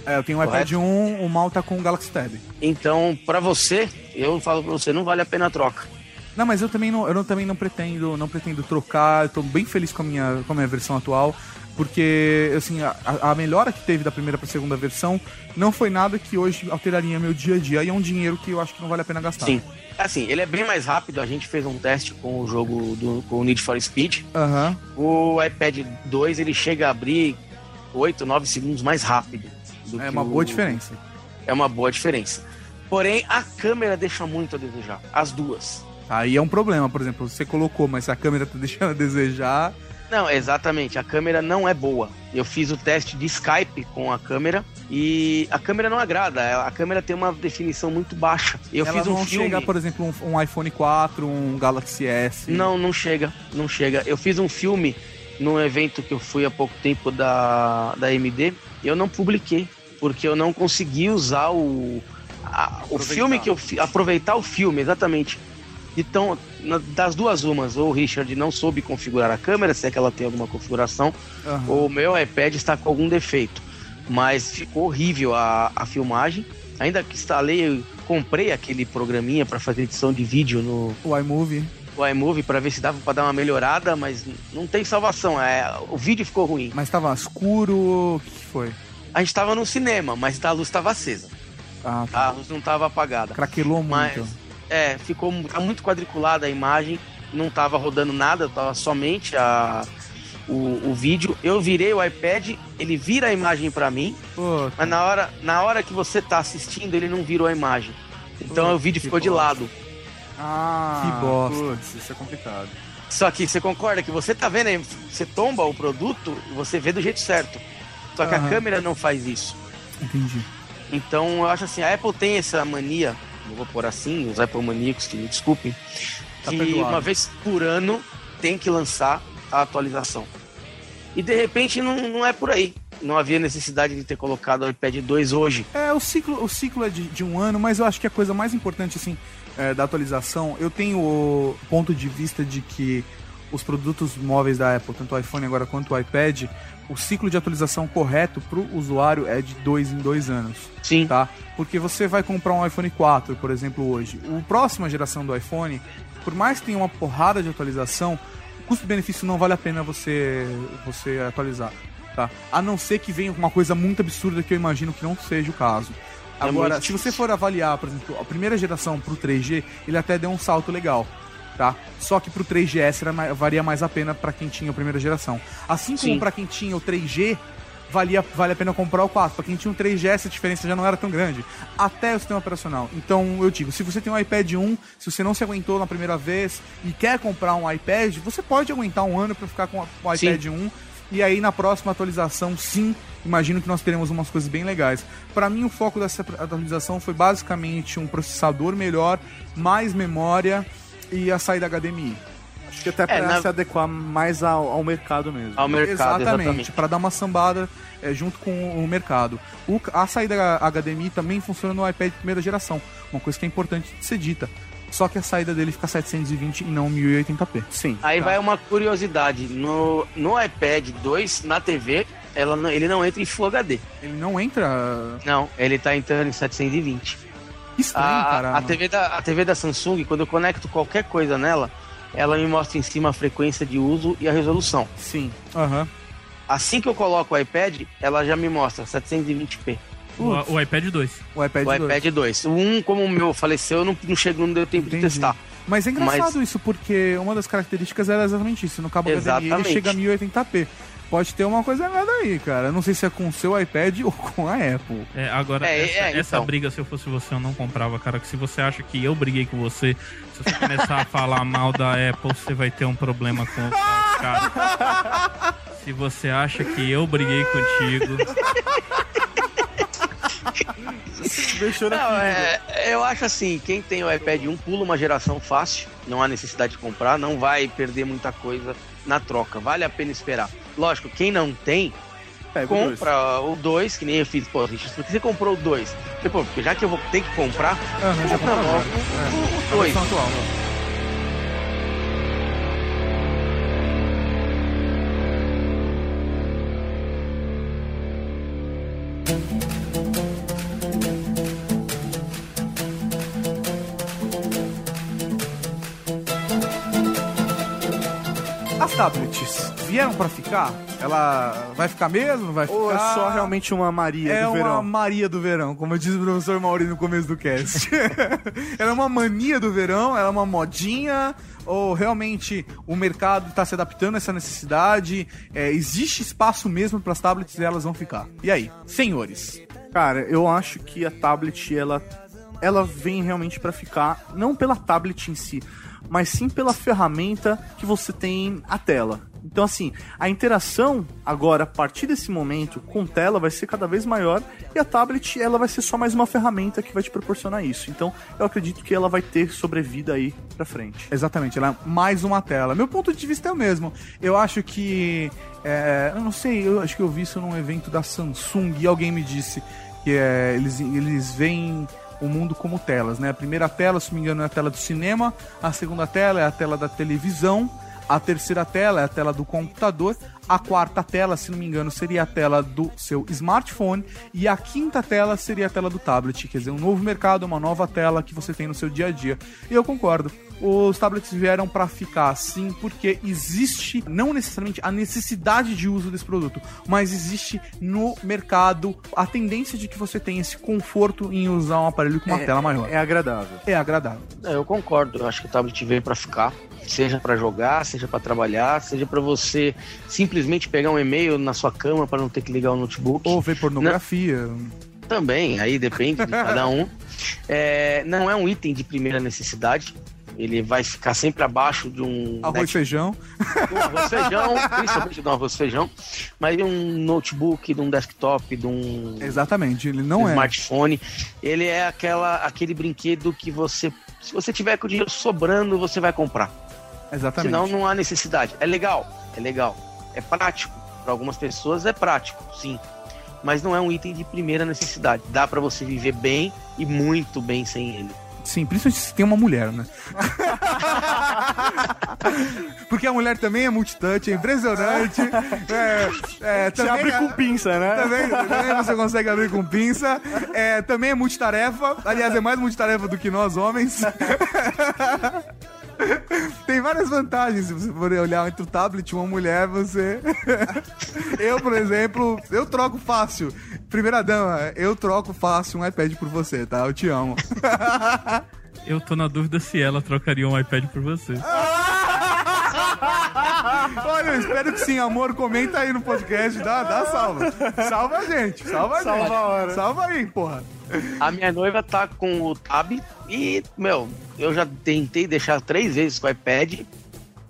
S7: é, eu tenho o iPad 1, o Mal tá com o Galaxy Tab.
S3: Então, pra você, eu falo pra você, não vale a pena a troca.
S7: Não, mas eu também não, eu não, também não pretendo, não pretendo trocar. Eu tô bem feliz com a minha, com a minha versão atual, porque assim, a, a melhora que teve da primeira pra segunda versão não foi nada que hoje alteraria meu dia a dia e é um dinheiro que eu acho que não vale a pena gastar.
S3: Sim. Assim, ele é bem mais rápido. A gente fez um teste com o jogo do com o Need for Speed.
S7: Aham.
S3: O iPad 2 ele chega a abrir 8, 9 segundos mais rápido. do
S7: É uma
S3: o-
S7: boa diferença.
S3: É uma boa diferença. Porém, a câmera deixa muito a desejar. As duas.
S7: Aí é um problema, por exemplo, você colocou, mas a câmera tá deixando a desejar.
S3: Não, exatamente. A câmera não é boa. Eu fiz o teste de Skype com a câmera e a câmera não agrada. A câmera tem uma definição muito baixa. Eu
S7: ela
S3: fiz um
S7: não
S3: filme.
S7: chega, por exemplo, um, um iPhone 4, um Galaxy S.
S3: Não, não chega, não chega. Eu fiz um filme num evento que eu fui há pouco tempo da, da MD e eu não publiquei, porque eu não consegui usar o, a- o filme que eu fi- aproveitar o filme, exatamente. Então, das duas umas, ou o Richard não soube configurar a câmera, se é que ela tem alguma configuração,
S7: Aham.
S3: ou o meu iPad está com algum defeito. Mas ficou horrível a, a filmagem. Ainda que instalei, eu comprei aquele programinha para fazer edição de vídeo no,
S7: O iMovie.
S3: o iMovie para ver se dava para dar uma melhorada, mas não tem salvação. É, o vídeo ficou ruim.
S7: Mas tava escuro. O que foi?
S3: A gente tava no cinema, mas a luz estava acesa.
S7: Ah, tá.
S3: A luz não estava apagada.
S7: Craquelou
S3: Mas
S7: muito.
S3: É, ficou tá muito quadriculada a imagem, não tava rodando nada, tava somente a o, o vídeo. Eu virei o iPad, ele vira a imagem para mim,
S7: Pô,
S3: mas na hora, na hora que você tá assistindo, ele não virou a imagem. Então o vídeo ficou de
S7: bosta.
S3: lado.
S4: Ah,
S7: Que bosta.
S4: Putz, isso é complicado.
S3: Só que você concorda que você tá vendo aí, você tomba o produto e você vê do jeito certo. Só que
S7: Aham.
S3: a câmera não faz isso.
S7: entendi.
S3: Então eu acho assim, a Apple tem essa mania, não vou pôr assim, os Apple maníacos que me desculpem,
S7: Tá
S3: que
S7: perdoado.
S3: uma vez por ano tem que lançar a atualização. E de repente não, não é por aí. Não havia necessidade de ter colocado o iPad 2 hoje.
S7: É, o ciclo, o ciclo é de, de um ano, mas eu acho que a coisa mais importante, assim, é, da atualização, eu tenho o ponto de vista de que os produtos móveis da Apple, tanto o iPhone agora quanto o iPad, o ciclo de atualização correto para o usuário é de dois em dois anos.
S3: Sim.
S7: Tá? Porque você vai comprar um iPhone 4, por exemplo, hoje. O próxima geração do iPhone, por mais que tenha uma porrada de atualização, o custo-benefício não vale a pena você, você atualizar. Tá? A não ser que venha uma coisa muito absurda que eu imagino que não seja o caso.
S3: É
S7: Agora,
S3: muito
S7: se você for avaliar, por exemplo, a primeira geração pro 3G, ele até deu um salto legal. Tá? Só que pro 3GS era mais, valia mais a pena para quem tinha a primeira geração. Assim como
S3: Sim.
S7: para quem tinha o 3G, valia, vale a pena comprar o 4. Para quem tinha um 3GS, a diferença já não era tão grande. Até o sistema operacional. Então, eu digo, se você tem um iPad 1, se você não se aguentou na primeira vez e quer comprar um iPad, você pode aguentar um ano para ficar com o
S3: Sim.
S7: iPad 1. E aí, na próxima atualização, sim, imagino que nós teremos umas coisas bem legais. Para mim, o foco dessa atualização foi basicamente um processador melhor, mais memória e a saída HDMI.
S4: Acho que até pra
S3: É, na-
S4: se adequar mais ao, ao mercado mesmo.
S3: Ao mercado,
S7: exatamente,
S3: exatamente.
S7: para dar uma sambada é, junto com o mercado. O- a saída HDMI também funciona no iPad de primeira geração, uma coisa que é importante de ser dita. Só que a saída dele fica 720 e não 1080p.
S4: Sim.
S3: Aí vai uma curiosidade. No, no iPad 2, na TV, ela ele não entra em Full HD.
S7: Ele não entra.
S3: Não, ele tá entrando em 720.
S7: Estranho,
S3: A,
S7: cara.
S3: a, TV da, a TV da Samsung, quando eu conecto qualquer coisa nela, ela me mostra em cima a frequência de uso e a resolução.
S4: Sim.
S7: Aham.
S3: Assim que eu coloco o iPad, ela já me mostra 720p.
S2: O, o iPad 2.
S7: O iPad,
S3: O
S7: 2.
S3: iPad 2. O Um, como o meu faleceu, não, não chegou, não deu tempo
S7: Entendi.
S3: de testar.
S7: Mas é engraçado
S3: Mas-
S7: isso, porque uma das características era exatamente isso. No cabo HDMI ele chega a 1080p. Pode ter uma coisa errada aí, cara. Não sei se é com o seu iPad ou com a Apple.
S2: É, agora,
S3: É,
S2: essa,
S3: é,
S2: essa
S3: então.
S2: briga, se eu fosse você, eu não comprava, cara. Que se você acha que eu briguei com você, se você começar a falar mal da Apple, você vai ter um problema com o cara. Se você acha que eu briguei contigo,
S4: Deixou
S3: Não, é, eu acho assim, quem tem o iPad 1 pula uma geração fácil, não há necessidade de comprar, não vai perder muita coisa na troca, vale a pena esperar. Lógico, quem não tem,
S4: Pega dois.
S3: compra o 2, que nem eu fiz, pô, Richard, por que você comprou o 2? Pô, porque já que eu vou ter que comprar,
S7: Aham, já
S3: compra logo
S7: agora.
S3: o
S7: A
S3: 2.
S7: Vieram pra ficar? Ela vai ficar mesmo? Não vai ficar?
S4: Ou é só realmente uma Maria
S7: É
S4: do
S7: uma
S4: verão?
S7: Maria do verão, como diz o professor Mauri no começo do cast. ela é uma mania do verão, ela é uma modinha, ou realmente o mercado está se adaptando a essa necessidade? É, existe espaço mesmo para as tablets e elas vão ficar? E aí, senhores?
S4: Cara, eu acho que a tablet, ela, ela vem realmente pra ficar, não pela tablet em si, mas sim pela ferramenta que você tem a tela. Então, assim, a interação agora, a partir desse momento, com tela, vai ser cada vez maior e a tablet, ela vai ser só mais uma ferramenta que vai te proporcionar isso. Então, eu acredito que ela vai ter sobrevida aí pra frente.
S7: Exatamente, ela é mais uma tela. Meu ponto de vista é o mesmo. Eu acho que. é, eu não sei, eu acho que eu vi isso num evento da Samsung e alguém me disse que é, eles, eles veem o mundo como telas, né? A primeira tela, se não me engano, é a tela do cinema, a segunda tela é a tela da televisão, a terceira tela é a tela do computador, a quarta tela, se não me engano, seria a tela do seu smartphone e a quinta tela seria a tela do tablet, quer dizer, um novo mercado, uma nova tela que você tem no seu dia a dia. E eu concordo. Os tablets vieram para ficar sim, porque existe não necessariamente a necessidade de uso desse produto, mas existe no mercado a tendência de que você tenha esse conforto em usar um aparelho com uma tela maior.
S4: É agradável.
S7: É agradável.
S3: É, eu concordo. Eu acho que o tablet veio pra ficar. Seja pra jogar, seja pra trabalhar, seja pra você simplesmente pegar um e-mail na sua cama pra não ter que ligar o notebook.
S7: Ou ver pornografia.
S3: Também, aí depende de cada um. É, não é um item de primeira necessidade. Ele vai ficar sempre abaixo de um
S7: Arroz e feijão.
S3: um arroz feijão, principalmente de um arroz feijão, mas de um notebook, de um desktop, de um
S7: Exatamente, ele não é.
S3: smartphone. Ele é aquela, aquele brinquedo que você, se você tiver com o dinheiro sobrando, você vai comprar.
S7: Exatamente.
S3: Senão não há necessidade. É legal, é legal. É prático. Para algumas pessoas é prático, sim. Mas não é um item de primeira necessidade. Dá para você viver bem e muito bem sem ele.
S7: Sim, principalmente se tem uma mulher, né? Porque a mulher também é multitouch, é impressionante. É, é,
S4: Você
S7: também
S4: abre
S7: é-
S4: com pinça, né?
S7: Também, também você consegue abrir com pinça. É, também é multitarefa. Aliás, é mais multitarefa do que nós, homens. Tem várias vantagens se você for olhar entre o tablet e uma mulher, você. eu, por exemplo, eu troco fácil. Primeira dama, eu troco fácil um iPad por você, tá? Eu te amo.
S2: eu tô na dúvida se ela trocaria um iPad por você.
S7: Olha, eu espero que sim, amor. Comenta aí no podcast, dá, dá salva. Salva a gente, salva a gente.
S4: Salva a hora.
S7: Salva aí, porra.
S3: A minha noiva tá com o Tab e, meu, eu já tentei deixar três vezes com o iPad.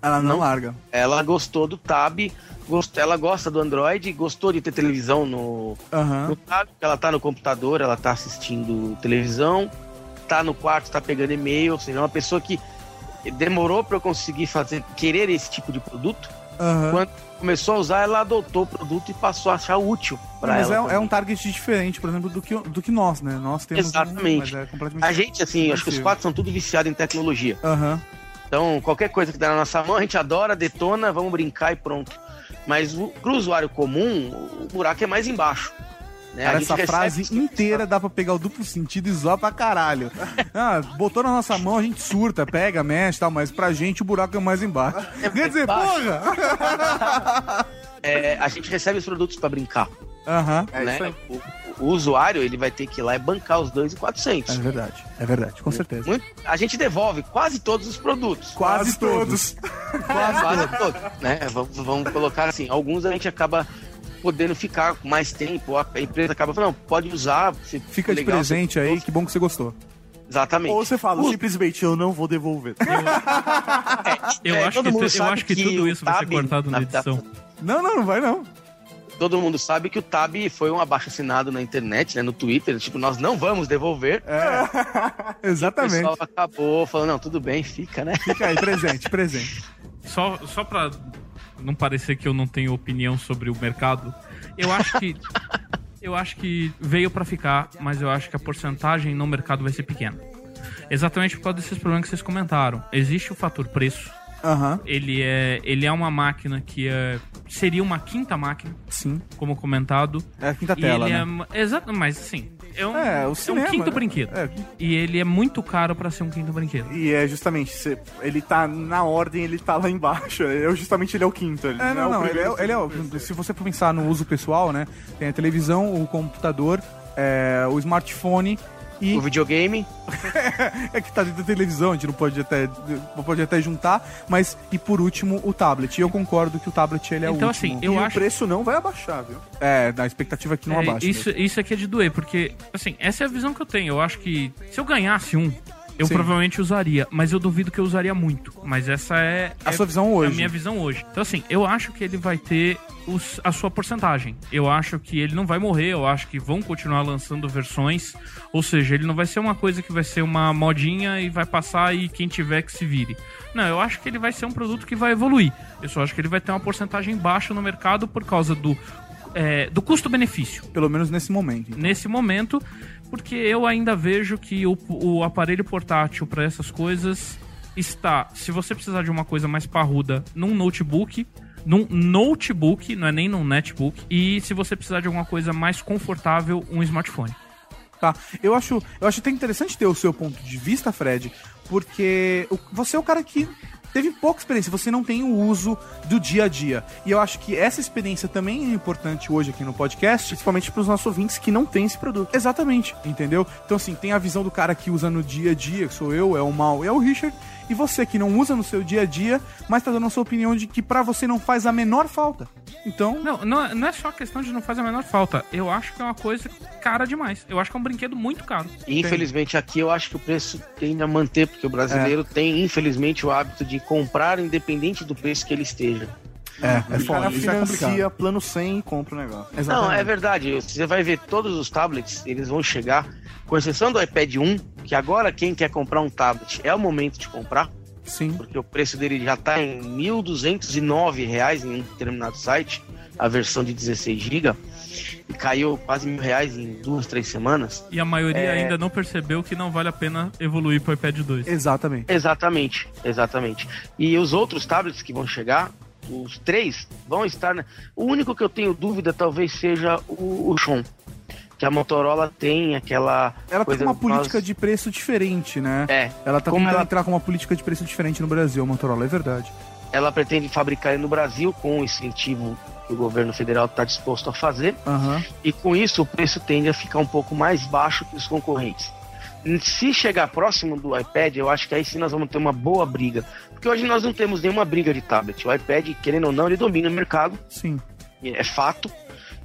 S7: Ela não,
S3: Não.
S7: larga.
S3: Ela gostou do Tab, gost... ela gosta do Android, gostou de ter televisão no,
S7: Aham.
S3: no Tab. Ela tá no computador, ela tá assistindo televisão, tá no quarto, tá pegando e-mail, ou seja, é uma pessoa que demorou pra eu conseguir fazer, querer esse tipo de produto. Quando começou a usar, ela adotou o produto e passou a achar útil pra
S7: Mas
S3: ela.
S7: é, um- é
S3: também.
S7: um target diferente, por exemplo, do que, do que nós, né? Nós temos. um-
S3: Exatamente.
S7: mas é
S3: A gente, assim, acho que os quatro são tudo viciados em tecnologia.
S7: Aham.
S3: Então, qualquer coisa que dá na nossa mão, a gente adora, detona, vamos brincar e pronto. Mas o, pro usuário comum, o buraco é mais embaixo. Né?
S7: Cara, essa frase inteira dá pra pegar o duplo sentido e zoar pra caralho. Ah, botou na nossa mão, a gente surta, pega, mexe e tal, mas pra gente o buraco é mais embaixo. Quer dizer,
S3: embaixo.
S7: porra!
S3: É, a gente recebe os produtos pra brincar.
S7: Aham.
S4: É
S3: né?
S4: isso aí.
S3: O, o usuário ele vai ter que ir lá e bancar os dois e
S7: É
S3: 400.
S7: verdade, é verdade, com certeza.
S3: Muito- a gente devolve quase todos os produtos.
S7: Quase todos.
S3: Quase, quase todos. Né? Vamos, vamos colocar assim, alguns a gente acaba podendo ficar com mais tempo, a empresa acaba falando, não, pode usar, se
S7: Fica de
S3: legal,
S7: presente
S3: se-
S7: aí, que bom que você gostou.
S3: Exatamente.
S4: Ou você fala,
S3: O-
S4: simplesmente, eu não vou devolver.
S2: Eu,
S3: É,
S2: acho,
S3: todo
S2: que, eu
S3: sabe
S2: acho que,
S3: que
S2: tudo
S3: o
S2: isso vai ser cortado na
S3: na-
S2: edição.
S7: Não, não, não vai não.
S3: Todo mundo sabe que o Tab foi um abaixo assinado na internet, né, no Twitter, tipo, nós não vamos devolver. O
S7: Exatamente.
S3: pessoal acabou falando, não, tudo bem, fica, né?
S7: Fica aí, presente, presente.
S2: Só, só pra não parecer que eu não tenho opinião sobre o mercado, eu acho que. eu acho que veio pra ficar, mas eu acho que a porcentagem no mercado vai ser pequena. Exatamente por causa desses problemas que vocês comentaram. Existe o fator preço.
S7: Aham,
S2: Ele é, ele é uma máquina que é, seria uma quinta máquina,
S7: sim.
S2: como comentado.
S7: É a quinta
S2: E
S7: tela,
S2: ele
S7: né?
S2: é. Exato, mas assim. É um,
S7: É, o
S2: é
S7: cinema,
S2: um quinto
S7: né?
S2: brinquedo.
S7: É.
S2: E ele é muito caro pra ser um quinto brinquedo.
S4: E é justamente, ele tá na ordem, ele tá lá embaixo. É, justamente ele é o quinto. Ele
S7: É, não,
S4: o
S7: não, ele é, ele é o- Se você for pensar no uso pessoal, né? Tem a televisão, o computador, é, o smartphone e.
S3: O videogame,
S7: É que tá dentro da televisão, a gente não pode até, não pode até juntar, mas e por último o tablet. E eu concordo que o tablet ele é
S2: Então,
S7: o
S2: assim,
S7: último.
S2: eu
S4: e
S2: acho-
S4: o preço não vai abaixar, viu?
S7: É, da expectativa que não
S2: É,
S7: abaixa.
S2: isso, isso aqui é de doer, porque, assim, essa é a visão que eu tenho. Eu acho que se eu ganhasse um, eu
S7: Sim.
S2: provavelmente usaria, mas eu duvido que eu usaria muito. Mas essa é,
S7: A
S2: é-
S7: sua visão
S2: é
S7: hoje.
S2: a minha visão hoje. Então, assim, eu acho que ele vai ter os- a sua porcentagem. Eu acho que ele não vai morrer, eu acho que vão continuar lançando versões. Ou seja, ele não vai ser uma coisa que vai ser uma modinha e vai passar e quem tiver que se vire. Não, eu acho que ele vai ser um produto que vai evoluir. Eu só acho que ele vai ter uma porcentagem baixa no mercado por causa do, é, do custo-benefício
S7: Pelo menos nesse momento.
S2: nesse momento, porque eu ainda vejo que o, o aparelho portátil para essas coisas está, se você precisar de uma coisa mais parruda, num notebook, num notebook, não é nem num netbook, e se você precisar de alguma coisa mais confortável, um smartphone.
S7: Tá. Eu acho, eu acho até interessante ter o seu ponto de vista, Fred, porque você é o cara que teve pouca experiência, você não tem o uso do dia a dia. E eu acho que essa experiência também é importante hoje aqui no podcast,
S4: Principalmente pros nossos ouvintes que não têm esse produto.
S7: Exatamente, entendeu? Então, assim, tem a visão do cara que usa no dia a dia, que sou eu, é o Mal, é o Richard, e você que não usa no seu dia a dia, mas tá dando a sua opinião de que pra você não faz a menor falta. Então,
S2: Não, não, é- não é só questão de não fazer a menor falta. Eu acho que é uma coisa cara demais. Eu acho que é um brinquedo muito caro.
S3: Infelizmente aqui eu acho que o preço tende a manter, porque o brasileiro tem, infelizmente, o hábito de comprar independente do preço que ele esteja.
S7: é, é
S4: O cara
S7: foda, isso é complicado.
S4: financia plano 100 e compra o negócio.
S3: Não,
S7: Exatamente.
S3: é verdade. Você vai ver todos os tablets, eles vão chegar, com exceção do iPad 1, que agora quem quer comprar um tablet é o momento de comprar,
S7: Sim.
S3: porque o preço dele já está em 1.209 reais em um determinado site, a versão de 16 GB, e caiu quase mil reais em duas, três semanas.
S2: E a maioria
S3: É.
S2: ainda não percebeu que não vale a pena evoluir para o iPad 2.
S7: Exatamente.
S3: Exatamente, exatamente. E os outros tablets que vão chegar, os três, vão estar. na- O único que eu tenho dúvida talvez seja o, o Xon. Que a Motorola tem aquela.
S7: Ela tá
S3: coisa
S7: com uma
S3: que nós-
S7: política de preço diferente, né?
S3: É.
S7: Ela tá
S3: Como ela-
S7: entrar com uma política de preço diferente no Brasil, a Motorola, é verdade.
S3: Ela pretende fabricar no Brasil com o incentivo que o governo federal está disposto a fazer.
S7: Aham.
S3: E com isso o preço tende a ficar um pouco mais baixo que os concorrentes. Se chegar próximo do iPad, eu acho que aí sim nós vamos ter uma boa briga. Porque hoje nós não temos nenhuma briga de tablet. O iPad, querendo ou não, ele domina o mercado.
S7: Sim.
S3: é fato.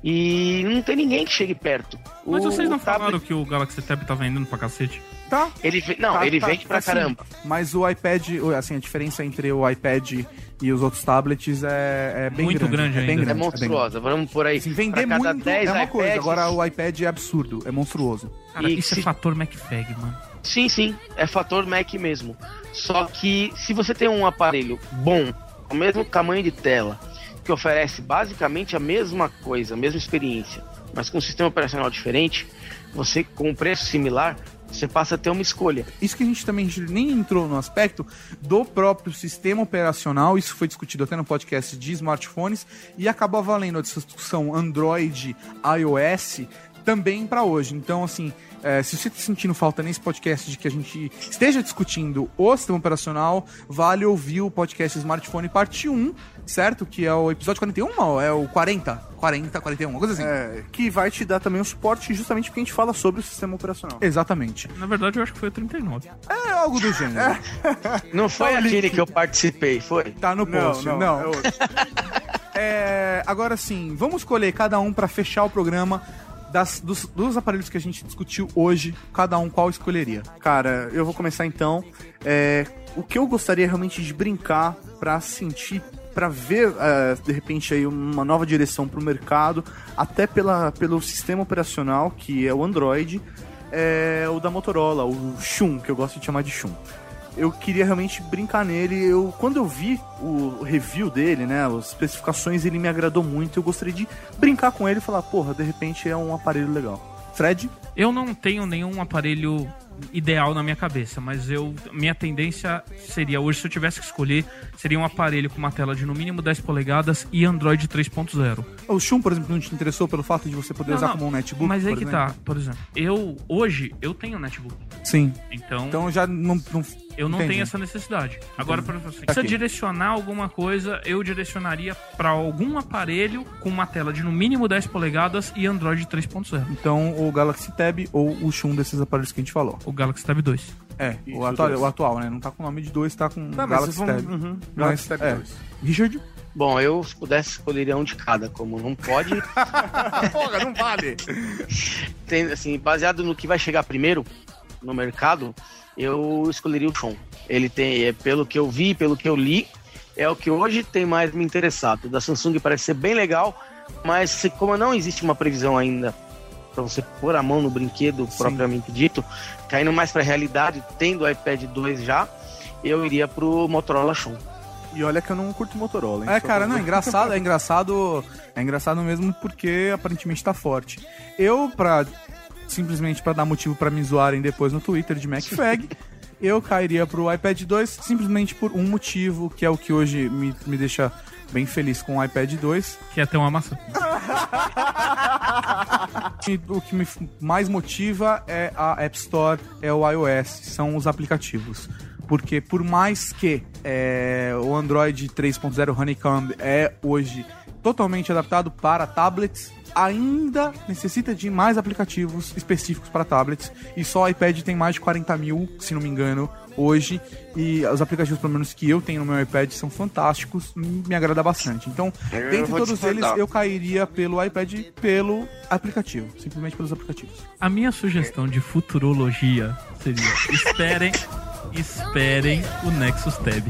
S3: E não tem ninguém que chegue perto.
S2: Mas
S3: O-
S2: vocês não
S3: o tablet,
S2: falaram que o Galaxy Tab tá vendendo pra cacete?
S7: Tá.
S3: Ele, não,
S7: Tá,
S3: ele
S7: tá,
S3: vende pra
S7: assim,
S3: caramba.
S7: Mas o iPad, assim, a diferença entre o iPad e os outros tablets é, é bem
S2: Muito grande
S7: é bem
S2: ainda.
S3: É
S7: grande, bem
S3: monstruosa. Vamos por aí.
S7: Assim, vender
S3: pra cada
S7: muito
S3: 10
S7: é uma coisa,
S3: iPads,
S7: agora o iPad é absurdo, é monstruoso.
S2: Cara,
S3: E
S2: isso
S3: se-
S2: é fator McFag, mano.
S3: Sim, sim, é fator Mac mesmo. Só que se você tem um aparelho bom, com o mesmo tamanho de tela, que oferece basicamente a mesma coisa, a mesma experiência, mas com um sistema operacional diferente, você com um preço similar, você passa a ter uma escolha.
S7: Isso que a gente também nem entrou no aspecto do próprio sistema operacional, isso foi discutido até no podcast de smartphones e acabou valendo a discussão Android, iOS também para hoje. Então, assim, é, se você está sentindo falta nesse podcast de que a gente esteja discutindo o sistema operacional, vale ouvir o podcast Smartphone parte 1, certo? Que é o episódio 41 ou é o 40? 40, 41, uma coisa assim.
S4: É, que vai te dar também o suporte justamente porque a gente fala sobre o sistema operacional.
S7: Exatamente.
S2: Na verdade, eu acho que foi o 39.
S7: É algo do gênero.
S3: Não foi
S7: Olha
S3: aquele
S7: que-
S3: eu participei, foi?
S7: Tá no
S4: Não,
S7: post.
S4: não,
S7: Não.
S4: é outro.
S7: É, agora sim, vamos escolher cada um pra fechar o programa das, dos, dos aparelhos que a gente discutiu hoje, cada um qual escolheria.
S4: Cara, eu vou começar então. É, o que eu gostaria realmente de brincar pra sentir, pra ver é, de repente aí uma nova direção pro mercado, até pela, pelo sistema operacional que é o Android, é o da Motorola, o Shun, que eu gosto de chamar de Shun. Eu queria realmente brincar nele. Eu, quando eu vi o review dele, né, as especificações, ele me agradou muito. Eu gostaria de brincar com ele e falar, porra, de repente é um aparelho legal.
S7: Fred?
S2: Eu não tenho nenhum aparelho ideal na minha cabeça, mas eu minha tendência seria hoje se eu tivesse que escolher, seria um aparelho com uma tela de no mínimo 10 polegadas e Android 3.0.
S7: O Shun, por exemplo, não te interessou pelo fato de você poder
S2: Não,
S7: usar
S2: não,
S7: como um netbook?
S2: Mas aí
S7: por
S2: que
S7: exemplo?
S2: tá, por exemplo, eu hoje eu tenho netbook.
S7: Sim.
S2: Então,
S7: Então já não. não
S2: eu não
S7: entendi.
S2: tenho essa necessidade. Agora, para você, direcionar alguma coisa, eu direcionaria para algum aparelho com uma tela de no mínimo 10 polegadas e Android 3.0.
S7: Então o Galaxy Tab ou o Shun desses aparelhos que a gente falou.
S2: O Galaxy Tab 2.
S7: É,
S4: Isso,
S7: o atual,
S4: dois.
S7: o atual, né? Não tá com o nome de dois, tá com
S4: Não,
S7: Galaxy
S4: vamos-
S7: Tab.
S4: uhum,
S7: Mas,
S4: Galaxy Tab
S7: é.
S4: 2.
S7: Richard?
S3: Bom, eu, se pudesse, escolheria um de cada. Como não pode,
S4: Porra, não vale!
S3: tem, assim, baseado no que vai chegar primeiro no mercado, eu escolheria o Sean. Ele tem, é, pelo que eu vi, pelo que eu li, é o que hoje tem mais me interessado. O da Samsung parece ser bem legal, mas se- como não existe uma previsão ainda para você pôr a mão no brinquedo propriamente dito, caindo mais para a realidade, tendo o iPad 2 já, eu iria pro Motorola Sean.
S4: E olha que eu não curto Motorola, hein?
S7: É, cara, não, é engraçado, é engraçado, é engraçado mesmo porque aparentemente tá forte. Eu, pra, simplesmente pra dar motivo pra me zoarem depois no Twitter de MacFag, eu cairia pro iPad 2 simplesmente por um motivo, que é o que hoje me, me deixa bem feliz com o iPad 2.
S2: Que é ter uma maçã.
S7: O que me mais motiva é a App Store, é o iOS, são os aplicativos. Porque por mais que é, o Android 3.0 Honeycomb é hoje totalmente adaptado para tablets, ainda necessita de mais aplicativos específicos para tablets. E só o iPad tem mais de 40 mil, se não me engano, hoje. E os aplicativos, pelo menos que eu tenho no meu iPad, são fantásticos, me agrada bastante. Então,
S3: Eu
S7: dentre todos eles, eu cairia pelo iPad pelo aplicativo, simplesmente pelos aplicativos.
S2: A minha sugestão de futurologia seria: esperem, esperem o Nexus Tab.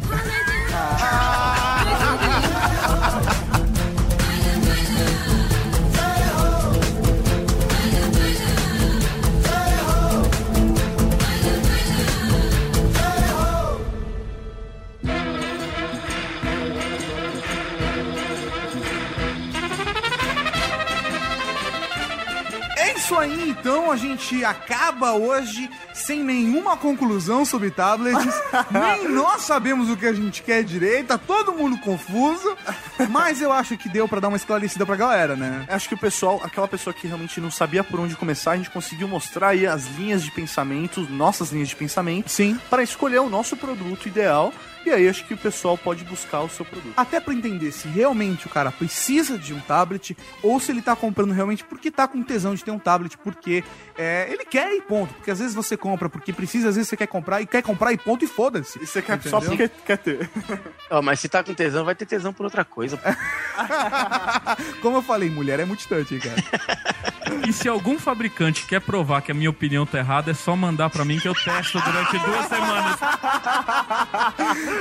S7: Isso aí, então a gente acaba hoje sem nenhuma conclusão sobre tablets. Nem nós sabemos o que a gente quer direito, tá todo mundo confuso. Mas eu acho que deu pra dar uma esclarecida pra galera, né?
S4: Acho que o pessoal, aquela pessoa que realmente não sabia por onde começar, a gente conseguiu mostrar aí as linhas de pensamento, nossas linhas de pensamento,
S7: Sim.
S4: para escolher o nosso produto ideal. E aí acho que o pessoal pode buscar o seu produto.
S7: Até pra entender se realmente o cara precisa de um tablet ou se ele tá comprando realmente porque tá com tesão de ter um tablet, porque é, ele quer e ponto. Porque às vezes você compra porque precisa, às vezes você quer comprar e quer comprar e ponto e foda-se.
S4: E você quer só
S7: Entendeu?
S4: porque quer ter.
S3: Ó, mas se tá com tesão, vai ter tesão por outra coisa.
S7: Como eu falei, mulher é muito distante, cara.
S2: E se algum fabricante quer provar que a minha opinião tá errada, é só mandar pra mim que eu testo durante duas semanas.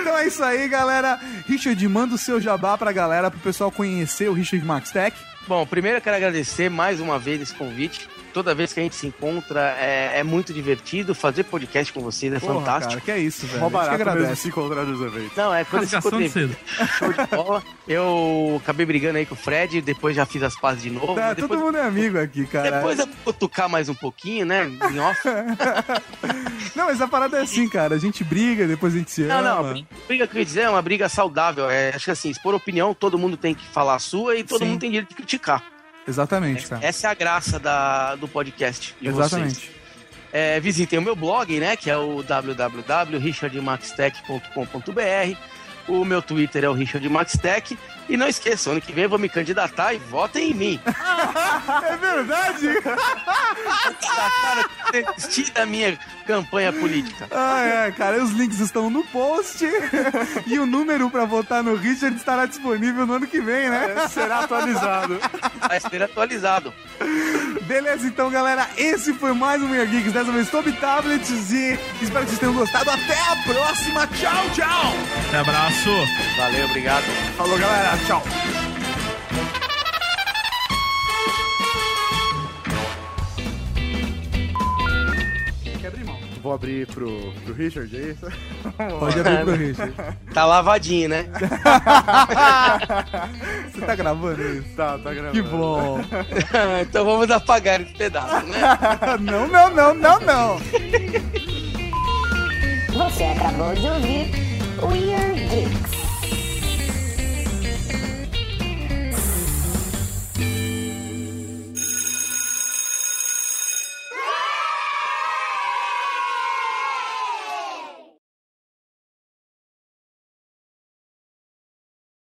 S7: Então é isso aí, galera. Richard, manda o seu jabá pra galera, pro pessoal conhecer o Richard Max Tech.
S3: Bom, primeiro eu quero agradecer mais uma vez esse convite. Toda vez que a gente se encontra é, é muito divertido. Fazer podcast com vocês é
S7: Porra,
S3: fantástico.
S7: cara, que é isso, velho.
S4: Mó
S7: A gente que
S4: barato mesmo
S7: agradece.
S4: se encontrar nos eventos.
S3: Não, é quando ficou
S2: cedo.
S3: show de bola. Eu acabei brigando aí com o Fred, depois já fiz as pazes de novo.
S7: Tá,
S3: depois,
S7: todo mundo é amigo aqui, cara.
S3: depois eu vou tocar mais um pouquinho, né? Em off.
S7: Não, mas a parada é assim, cara. A gente briga, depois a gente se
S3: Não,
S7: ama.
S3: não, a briga que eu ia dizer é uma briga saudável. É, acho que assim, expor opinião, todo mundo tem que falar a sua e todo
S7: Sim.
S3: mundo tem direito de criticar.
S7: Exatamente, cara.
S3: Essa é a graça da, do podcast de vocês.
S7: Exatamente.
S3: É, visitem o meu blog, né? Que é o www.richardmaxtech.com.br. O meu Twitter é o Richard Maxtech. E não esqueçam, ano que vem eu vou me candidatar e votem em mim.
S7: É verdade?
S3: Desistir da minha campanha política.
S7: Ah, é, cara. Os links estão no post. e o número pra votar no Richard estará disponível no ano que vem, né?
S4: Será atualizado.
S3: Vai ser atualizado.
S7: Beleza, então, galera. Esse foi mais um Meia Geeks. Dessa vez sobre tablets. E espero que vocês tenham gostado. Até a próxima. Tchau, tchau.
S2: Até abraço.
S3: Valeu, obrigado.
S7: Falou, galera. Tchau. Irmão.
S4: Vou abrir pro, pro Richard, é isso?
S7: Pode abrir pro Richard.
S3: Tá lavadinho, né?
S7: Você tá gravando isso?
S4: Tá, tá gravando.
S7: Que bom.
S3: então vamos apagar esse pedaço, né?
S7: não, não, não, não, não.
S6: Você acabou de ouvir Weird Geeks.